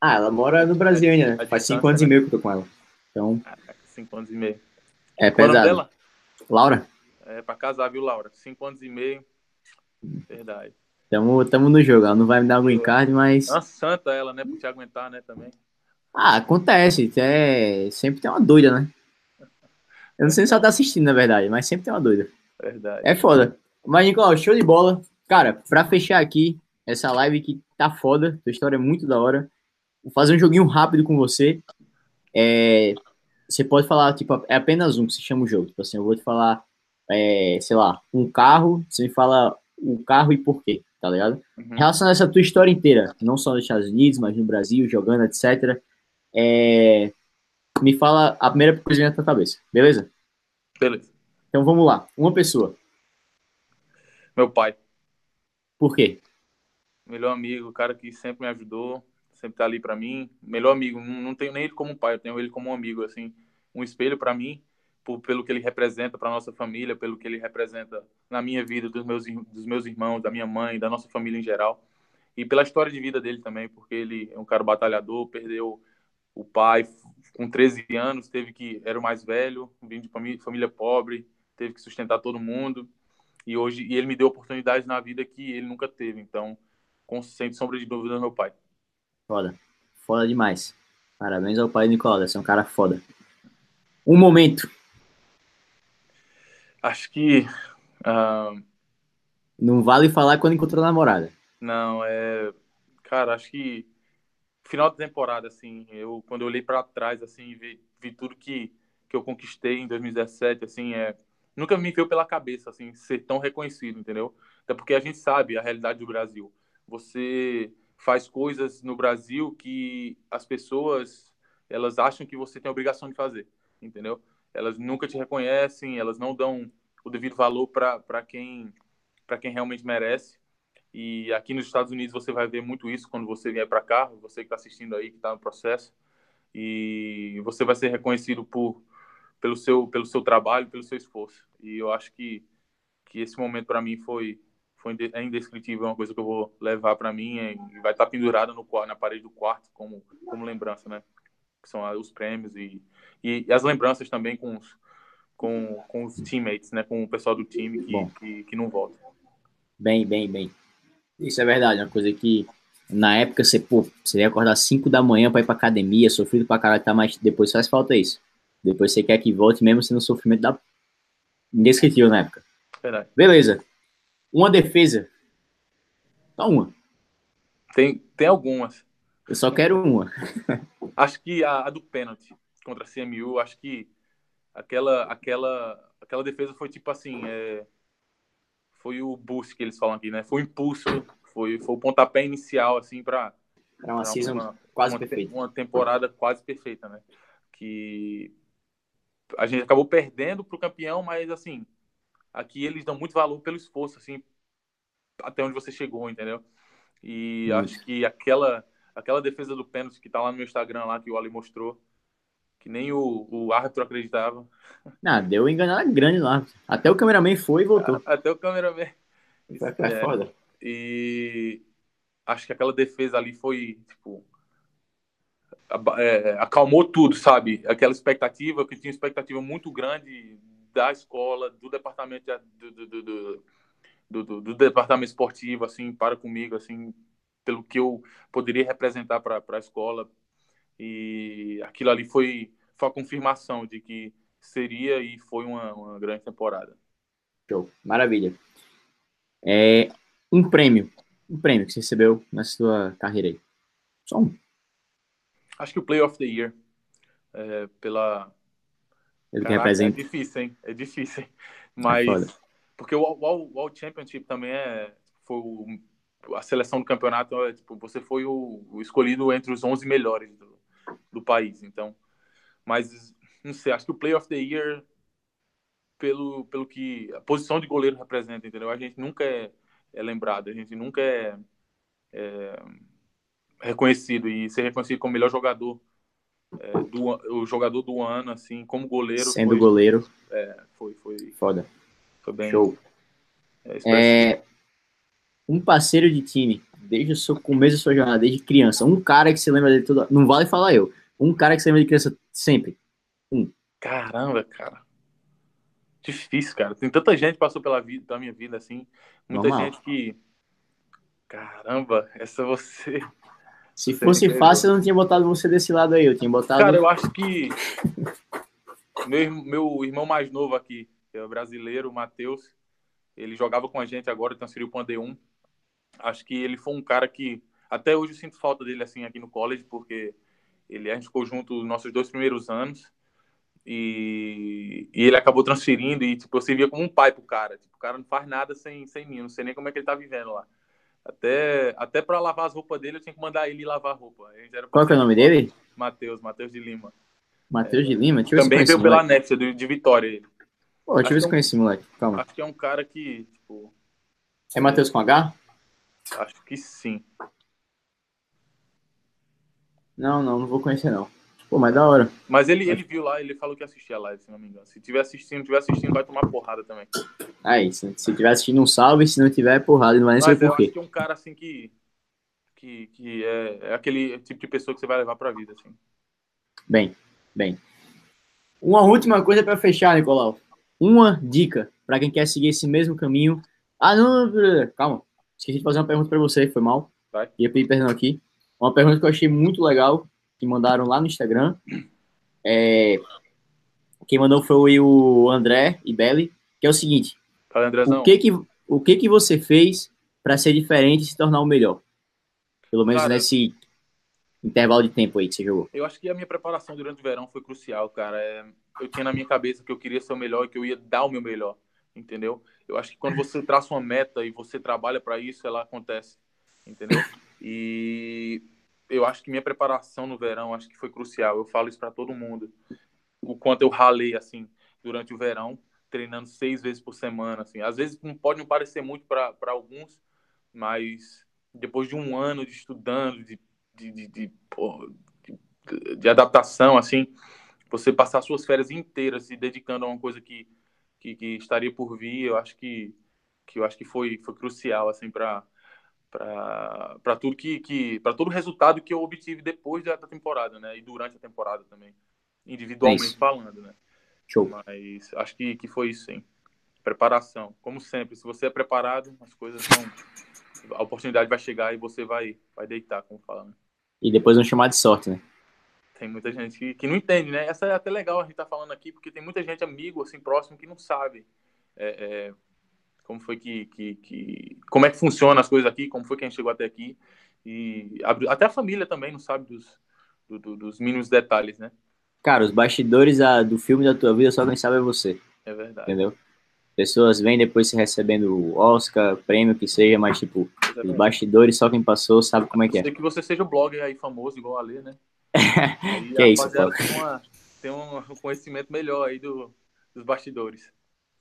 Ah, ela mora no Brasil ainda, né? Faz cinco anos né? e meio que eu tô com ela. Então. Cinco anos e meio. É pesado. Dela? Laura? É pra casar, viu, Laura? Cinco anos e meio. Verdade. Tamo, tamo no jogo. Ela não vai me dar green card, mas. Uma santa ela, né? Por te aguentar, né? Também. Ah, acontece. É... Sempre tem uma doida, né? Eu não sei se ela tá assistindo, na verdade, mas sempre tem uma doida. Verdade. É foda. Mas, Nicolau, show de bola. Cara, pra fechar aqui essa live que tá foda, tua história é muito da hora. Vou fazer um joguinho rápido com você. É, você pode falar, tipo, é apenas um que se chama o jogo. Tipo assim, eu vou te falar, é, sei lá, um carro, você me fala o carro e por quê, tá ligado? Uhum. Relacionado a essa tua história inteira, não só nos Estados Unidos, mas no Brasil, jogando, etc. É, me fala a primeira coisa na tua cabeça, beleza? Beleza. Então vamos lá. Uma pessoa. Meu pai, Por quê? melhor amigo, o cara que sempre me ajudou, sempre tá ali pra mim. Melhor amigo, não, tenho nem ele como pai, eu tenho ele como um amigo, assim, um espelho pra mim, por, pelo que ele representa pra nossa família, pelo que ele representa na minha vida, dos meus, dos meus irmãos, da minha mãe, da nossa família em geral. E pela história de vida dele também, porque ele é um cara batalhador, perdeu o pai com 13 anos, teve que era o mais velho, vindo de família, família pobre, teve que sustentar todo mundo. E hoje e ele me deu oportunidades na vida que ele nunca teve. Então, com sem sombra de dúvida, meu pai. Foda. Foda demais. Parabéns ao pai do Nicolau, deve ser um cara foda. Um momento. Acho que ah, Não vale falar quando encontrou a namorada. não é, cara, acho que final da temporada assim, eu quando eu olhei para trás assim vi, vi tudo que que eu conquistei em 2017, assim, é nunca me veio pela cabeça assim ser tão reconhecido, entendeu? Até porque a gente sabe a realidade do Brasil. Você faz coisas no Brasil que as pessoas elas acham que você tem a obrigação de fazer, entendeu? Elas nunca te reconhecem, elas não dão o devido valor para quem para quem realmente merece. E aqui nos Estados Unidos você vai ver muito isso quando você vier para cá, você que está assistindo aí, que está no processo, e você vai ser reconhecido por pelo seu pelo seu trabalho, pelo seu esforço. E eu acho que que esse momento para mim foi foi é indescritível, é uma coisa que eu vou levar para mim e e vai estar pendurada no qua- na parede do quarto como como lembrança, né? Que são os prêmios e, e, e as lembranças também com os com, com os teammates, né? Com o pessoal do time que, que, que não volta. Bem, bem, bem. Isso é verdade, uma coisa que na época você, pô, você ia acordar 5 da manhã pra ir pra academia, sofrido pra caralho, tá, mas depois faz falta isso. Depois você quer que volte, mesmo sendo um sofrimento da... indescritível na época. Verdade. Beleza. Uma defesa. Só uma. Tem, tem algumas. Eu só quero uma. <laughs> Acho que a, a do pênalti contra a CMU, acho que aquela, aquela, aquela defesa foi tipo assim, é, foi o boost que eles falam aqui, né? Foi o impulso, foi, foi o pontapé inicial, assim, para Era uma season quase perfeita. uma temporada quase perfeita, né? Que a gente acabou perdendo pro campeão, mas assim, aqui eles dão muito valor pelo esforço, assim, até onde você chegou, entendeu? E Isso. acho que aquela aquela defesa do pênalti que tá lá no meu Instagram lá que o Ali mostrou, que nem o, o árbitro acreditava, Ah, deu enganada grande lá. Até o cameraman foi e voltou. <laughs> até o cameraman. É foda. E acho que aquela defesa ali foi, tipo, é, acalmou tudo, sabe? Aquela expectativa, que tinha expectativa muito grande da escola, do departamento de- do, do, do, do, do- do- do departamento esportivo, assim, para comigo, assim, pelo que eu poderia representar para a escola. E aquilo ali foi, foi a confirmação de que seria e foi uma, uma grande temporada. Show. Maravilha. É, um prêmio. Um prêmio que você recebeu na sua carreira aí. Só um. Acho que o Play of the Year, é, pela, Ele Caraca, representa. É difícil, hein? É difícil, hein? É. Mas. porque o All, All Championship também é. Foi o- a seleção do campeonato, é, tipo, você foi o, o escolhido entre os 11 melhores do, do país. Então. Mas, não sei, acho que o Play of the Year, pelo, pelo que a posição de goleiro representa, entendeu? A gente nunca é, é lembrado, a gente nunca é, é reconhecido. E ser reconhecido como melhor jogador. é, do, o jogador do ano, assim, como goleiro. Sendo foi- goleiro. foi, foi, Foda. foi bem. Show. é. É, um parceiro de time, desde o seu começo da sua jornada, desde criança. Um cara que você lembra dele toda. Não vale falar eu. Um cara que você lembra de criança sempre. Caramba, cara. Difícil, cara. Tem tanta gente que passou pela, vida, pela minha vida, assim. Muita Normal. gente que. Caramba, essa você. Se Você fosse fácil, eu não tinha botado você desse lado aí. Eu tinha botado. Cara, eu acho que. meu, meu irmão mais novo aqui, que é o brasileiro, o Matheus, ele jogava com a gente agora, transferiu para o D1. Acho que ele foi um cara que até hoje eu sinto falta dele assim aqui no college, porque ele a gente ficou junto nos nossos dois primeiros anos. E, e, ele acabou transferindo e tipo, eu servia como um pai pro cara. Tipo, o cara não faz nada sem, sem mim, não sei nem como é que ele tá vivendo lá. Até, até para lavar as roupas dele, eu tinha que mandar ele lavar a roupa. Qual que é o nome dele? Matheus, Matheus de Lima. Matheus é, de Lima? Deixa também veio pela Nexia, de, de Vitória ele. Pô, deixa eu ver se é conhece esse moleque. Calma. Acho que é um cara que, tipo... É Matheus com H? Acho que sim. Não, não, não vou conhecer não. Pô, mas da hora. Mas ele, ele viu lá, ele falou que assistia a live, se não me engano. Se tiver assistindo, não tiver assistindo, vai tomar porrada também. Aí, se, se tiver assistindo, um salve. Se não tiver, é porrada. Não vai nem saber por quê. acho que é um cara, assim, que, que, que é, é aquele tipo de pessoa que você vai levar pra vida, assim. Bem, bem. Uma última coisa para fechar, Nicolau. Uma dica para quem quer seguir esse mesmo caminho. Ah, não, calma. Esqueci de fazer uma pergunta para você, foi mal. Vai. Ia pedir perdão aqui. Uma pergunta que eu achei muito legal que mandaram lá no Instagram. É, quem mandou foi o André Ibelli, que é o seguinte: Fala, o que que o que que você fez para ser diferente e se tornar o melhor? Pelo menos cara, nesse intervalo de tempo aí que você jogou. Eu acho que a minha preparação durante o verão foi crucial, cara. É, eu tinha na minha cabeça que eu queria ser o melhor e que eu ia dar o meu melhor, entendeu? Eu acho que quando você traça uma meta e você trabalha para isso, ela acontece, entendeu? E eu acho que minha preparação no verão acho que foi crucial. Eu falo isso para todo mundo. O quanto eu ralei assim durante o verão, treinando seis vezes por semana. Assim, às vezes não pode não parecer muito para alguns, mas depois de um ano de estudando, de, de, de, de, de, de adaptação, assim, você passar suas férias inteiras se dedicando a uma coisa que, que, que estaria por vir, eu acho que, que eu acho que foi, foi crucial assim para para tudo que, que para todo o resultado que eu obtive depois da, temporada, né? E durante a temporada também, individualmente é falando, né? Show. Mas acho que, que foi isso, sim. Preparação, como sempre. Se você é preparado, as coisas vão, a oportunidade vai chegar e você vai, vai deitar, como fala. Né? E depois vão chamar de sorte, né? Tem muita gente que, que não entende, né? Essa é até legal a gente estar tá falando aqui, porque tem muita gente amigo, assim, próximo, que não sabe. É, é, como foi que, que, que, como é que funciona as coisas aqui, como foi que a gente chegou até aqui e até a família também não sabe dos, do, do, dos mínimos detalhes, né? Cara, os bastidores do filme da tua vida só quem sabe é você. É verdade. Entendeu? Pessoas vêm depois se recebendo Oscar, prêmio que seja, mas tipo, é os bastidores só quem passou sabe como é que é. Que você seja o blogger aí famoso igual a Lê, né? <laughs> que é isso. Tem, uma, tem um conhecimento melhor aí do, dos bastidores.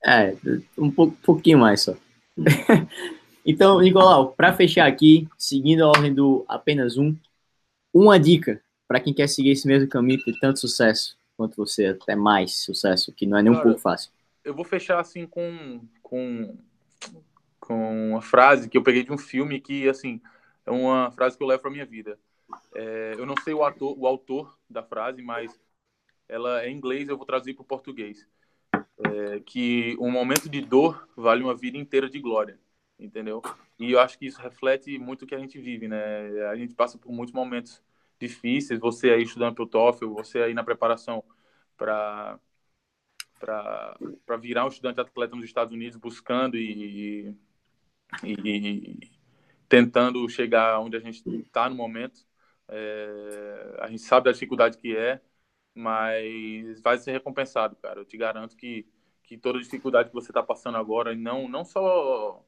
É, um pouco, pouquinho mais só. <laughs> então, Nicolau, para fechar aqui, seguindo a ordem do apenas um, uma dica para quem quer seguir esse mesmo caminho, ter tanto sucesso quanto você, até mais sucesso, que não é nem um pouco fácil. Eu vou fechar assim com, com, com uma frase que eu peguei de um filme que, assim, é uma frase que eu levo para minha vida. É, eu não sei o, ator, o autor da frase, mas ela é em inglês, eu vou traduzir para o português é, que um momento de dor vale uma vida inteira de glória, entendeu? E eu acho que isso reflete muito o que a gente vive, né? A gente passa por muitos momentos difíceis. Você aí estudando para o TOEFL, você aí na preparação para para virar um estudante atleta nos Estados Unidos, buscando e, e, e tentando chegar onde a gente está no momento. É, a gente sabe da dificuldade que é, mas vai ser recompensado, cara. Eu te garanto que, que toda dificuldade que você está passando agora, não, não só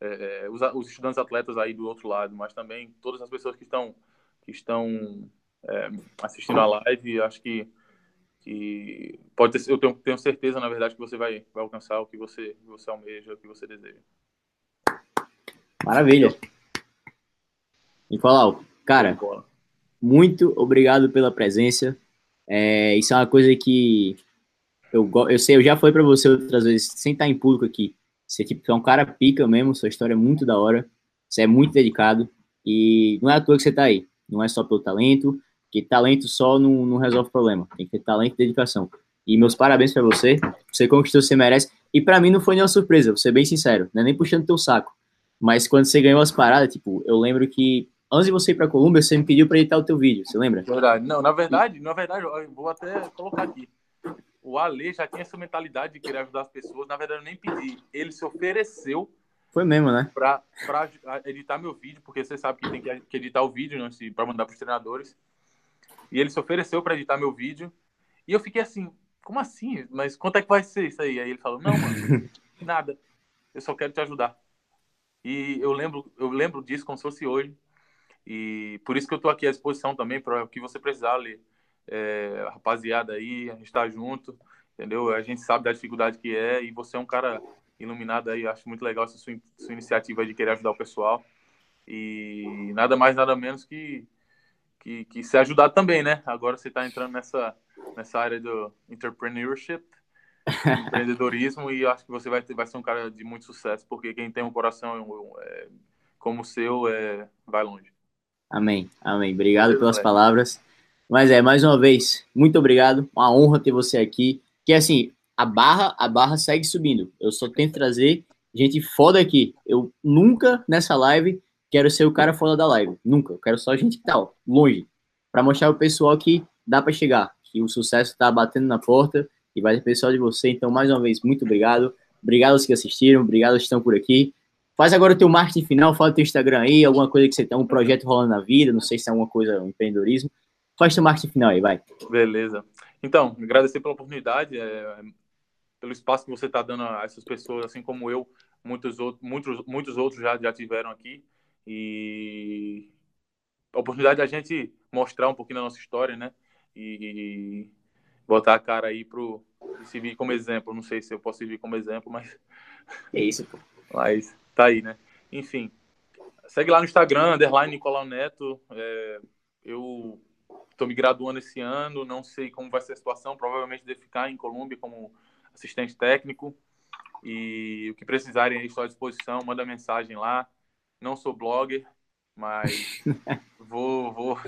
é, é, os, os, estudantes atletas aí do outro lado, mas também todas as pessoas que estão, que estão é, assistindo a live, acho que, que pode ter, eu tenho, tenho certeza, na verdade, que você vai, vai alcançar o que você, você almeja, o que você deseja. Maravilha. Nicolau, cara, muito obrigado pela presença. É, isso é uma coisa que eu, eu sei, eu já falei para você outras vezes, sem estar em público aqui. Você tipo, é um cara pica mesmo, sua história é muito da hora, você é muito dedicado e não é à toa que você tá aí. Não é só pelo talento, que talento só não, não resolve problema. Tem que ter talento e dedicação. E meus parabéns para você. Você conquistou, você merece. E para mim não foi nenhuma surpresa, vou ser bem sincero. Não é nem puxando teu saco. Mas quando você ganhou as paradas, tipo, eu lembro que antes de você ir para Colômbia, você me pediu para editar o teu vídeo, você lembra? Verdade. Não, na verdade, na verdade, vou até colocar aqui. o Ale já tinha essa mentalidade de querer ajudar as pessoas. Na verdade, eu nem pedi. Ele se ofereceu. Foi mesmo, né? Para editar meu vídeo, porque você sabe que tem que editar o vídeo né, para mandar para os treinadores. E ele se ofereceu para editar meu vídeo. E eu fiquei assim, como assim? Mas quanto é que vai ser isso aí? Aí ele falou, não, mano, <laughs> nada. Eu só quero te ajudar. E eu lembro, eu lembro disso como se fosse hoje. E por isso que eu estou aqui à disposição também para o que você precisar, ler é, rapaziada aí, a gente está junto, entendeu? A gente sabe da dificuldade que é e você é um cara iluminado aí, acho muito legal essa sua, sua iniciativa de querer ajudar o pessoal. E nada mais, nada menos que, que, que se ajudar também, né? Agora você está entrando nessa, nessa área do entrepreneurship, <laughs> empreendedorismo, e acho que você vai, ter, vai ser um cara de muito sucesso, porque quem tem um coração é, como o seu é, vai longe. Amém, amém. Obrigado pelas palavras. Mas é, mais uma vez, muito obrigado. Uma honra ter você aqui. Que assim, a barra, a barra segue subindo. Eu só tento trazer gente foda aqui. Eu nunca nessa live quero ser o cara foda da live. Nunca. Eu quero só gente que tá ó, longe. para mostrar o pessoal que dá para chegar. Que o sucesso tá batendo na porta e vai ter pessoal de você. Então, mais uma vez, muito obrigado. Obrigado aos que assistiram. Obrigado aos que estão por aqui. Faz agora o teu marketing final, fala o teu Instagram aí, alguma coisa que você tem, um projeto rolando na vida, não sei se é alguma coisa, um empreendedorismo. Faz teu marketing final aí, vai. Beleza. Então, agradecer pela oportunidade, é, pelo espaço que você está dando a essas pessoas, assim como eu, muitos outros, muitos, muitos outros já, já tiveram aqui. E a oportunidade da gente mostrar um pouquinho da nossa história, né? E, e botar a cara aí pro servir como exemplo. Não sei se eu posso servir como exemplo, mas. É isso, pô. <laughs> Mas tá aí, né? Enfim. Segue lá no Instagram, underline Nicolau Neto. É, eu Estou me graduando esse ano, não sei como vai ser a situação, provavelmente devo ficar em Colômbia como assistente técnico. E o que precisarem, estou à disposição, manda mensagem lá. Não sou blogger, mas <laughs> vou, vou,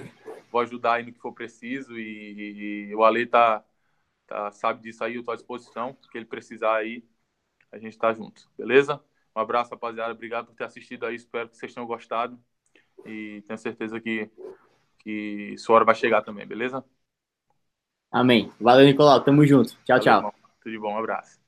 vou ajudar aí no que for preciso. E, e o Ale tá, tá, sabe disso aí, eu estou à disposição. O que ele precisar aí, a gente está junto, beleza? Um abraço, rapaziada. Obrigado por ter assistido aí. Espero que vocês tenham gostado. E tenho certeza que que sua hora vai chegar também, beleza? Amém. Valeu, Nicolau. Tamo junto. Tchau, Valeu, tchau. Irmão. Tudo de bom. Um abraço.